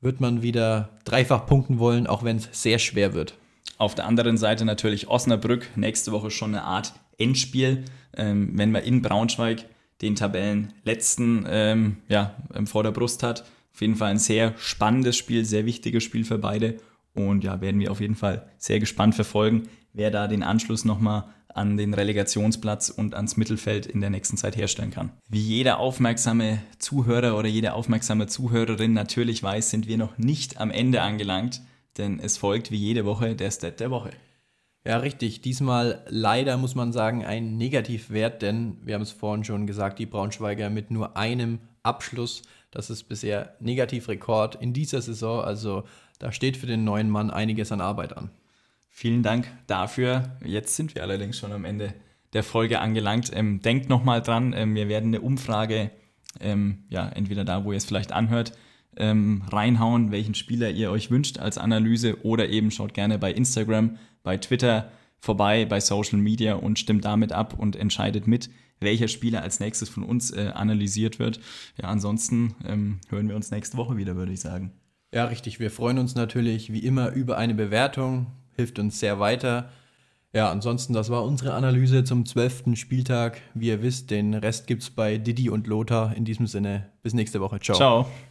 wird man wieder dreifach punkten wollen, auch wenn es sehr schwer wird. Auf der anderen Seite natürlich Osnabrück, nächste Woche schon eine Art Endspiel, ähm, wenn man in Braunschweig den Tabellenletzten ähm, ja, vor der Brust hat. Auf jeden Fall ein sehr spannendes Spiel, sehr wichtiges Spiel für beide. Und ja, werden wir auf jeden Fall sehr gespannt verfolgen, wer da den Anschluss nochmal an den Relegationsplatz und ans Mittelfeld in der nächsten Zeit herstellen kann. Wie jeder aufmerksame Zuhörer oder jede aufmerksame Zuhörerin natürlich weiß, sind wir noch nicht am Ende angelangt, denn es folgt wie jede Woche der Stat der Woche. Ja, richtig. Diesmal leider muss man sagen ein Negativwert, denn wir haben es vorhin schon gesagt, die Braunschweiger mit nur einem Abschluss. Das ist bisher Negativrekord in dieser Saison. Also da steht für den neuen Mann einiges an Arbeit an. Vielen Dank dafür. Jetzt sind wir allerdings schon am Ende der Folge angelangt. Ähm, denkt nochmal dran, ähm, wir werden eine Umfrage, ähm, ja, entweder da, wo ihr es vielleicht anhört, ähm, reinhauen, welchen Spieler ihr euch wünscht als Analyse oder eben schaut gerne bei Instagram, bei Twitter vorbei, bei Social Media und stimmt damit ab und entscheidet mit, welcher Spieler als nächstes von uns äh, analysiert wird. Ja, ansonsten ähm, hören wir uns nächste Woche wieder, würde ich sagen. Ja, richtig. Wir freuen uns natürlich wie immer über eine Bewertung. Hilft uns sehr weiter. Ja, ansonsten, das war unsere Analyse zum zwölften Spieltag. Wie ihr wisst, den Rest gibt es bei Didi und Lothar. In diesem Sinne, bis nächste Woche. Ciao. Ciao.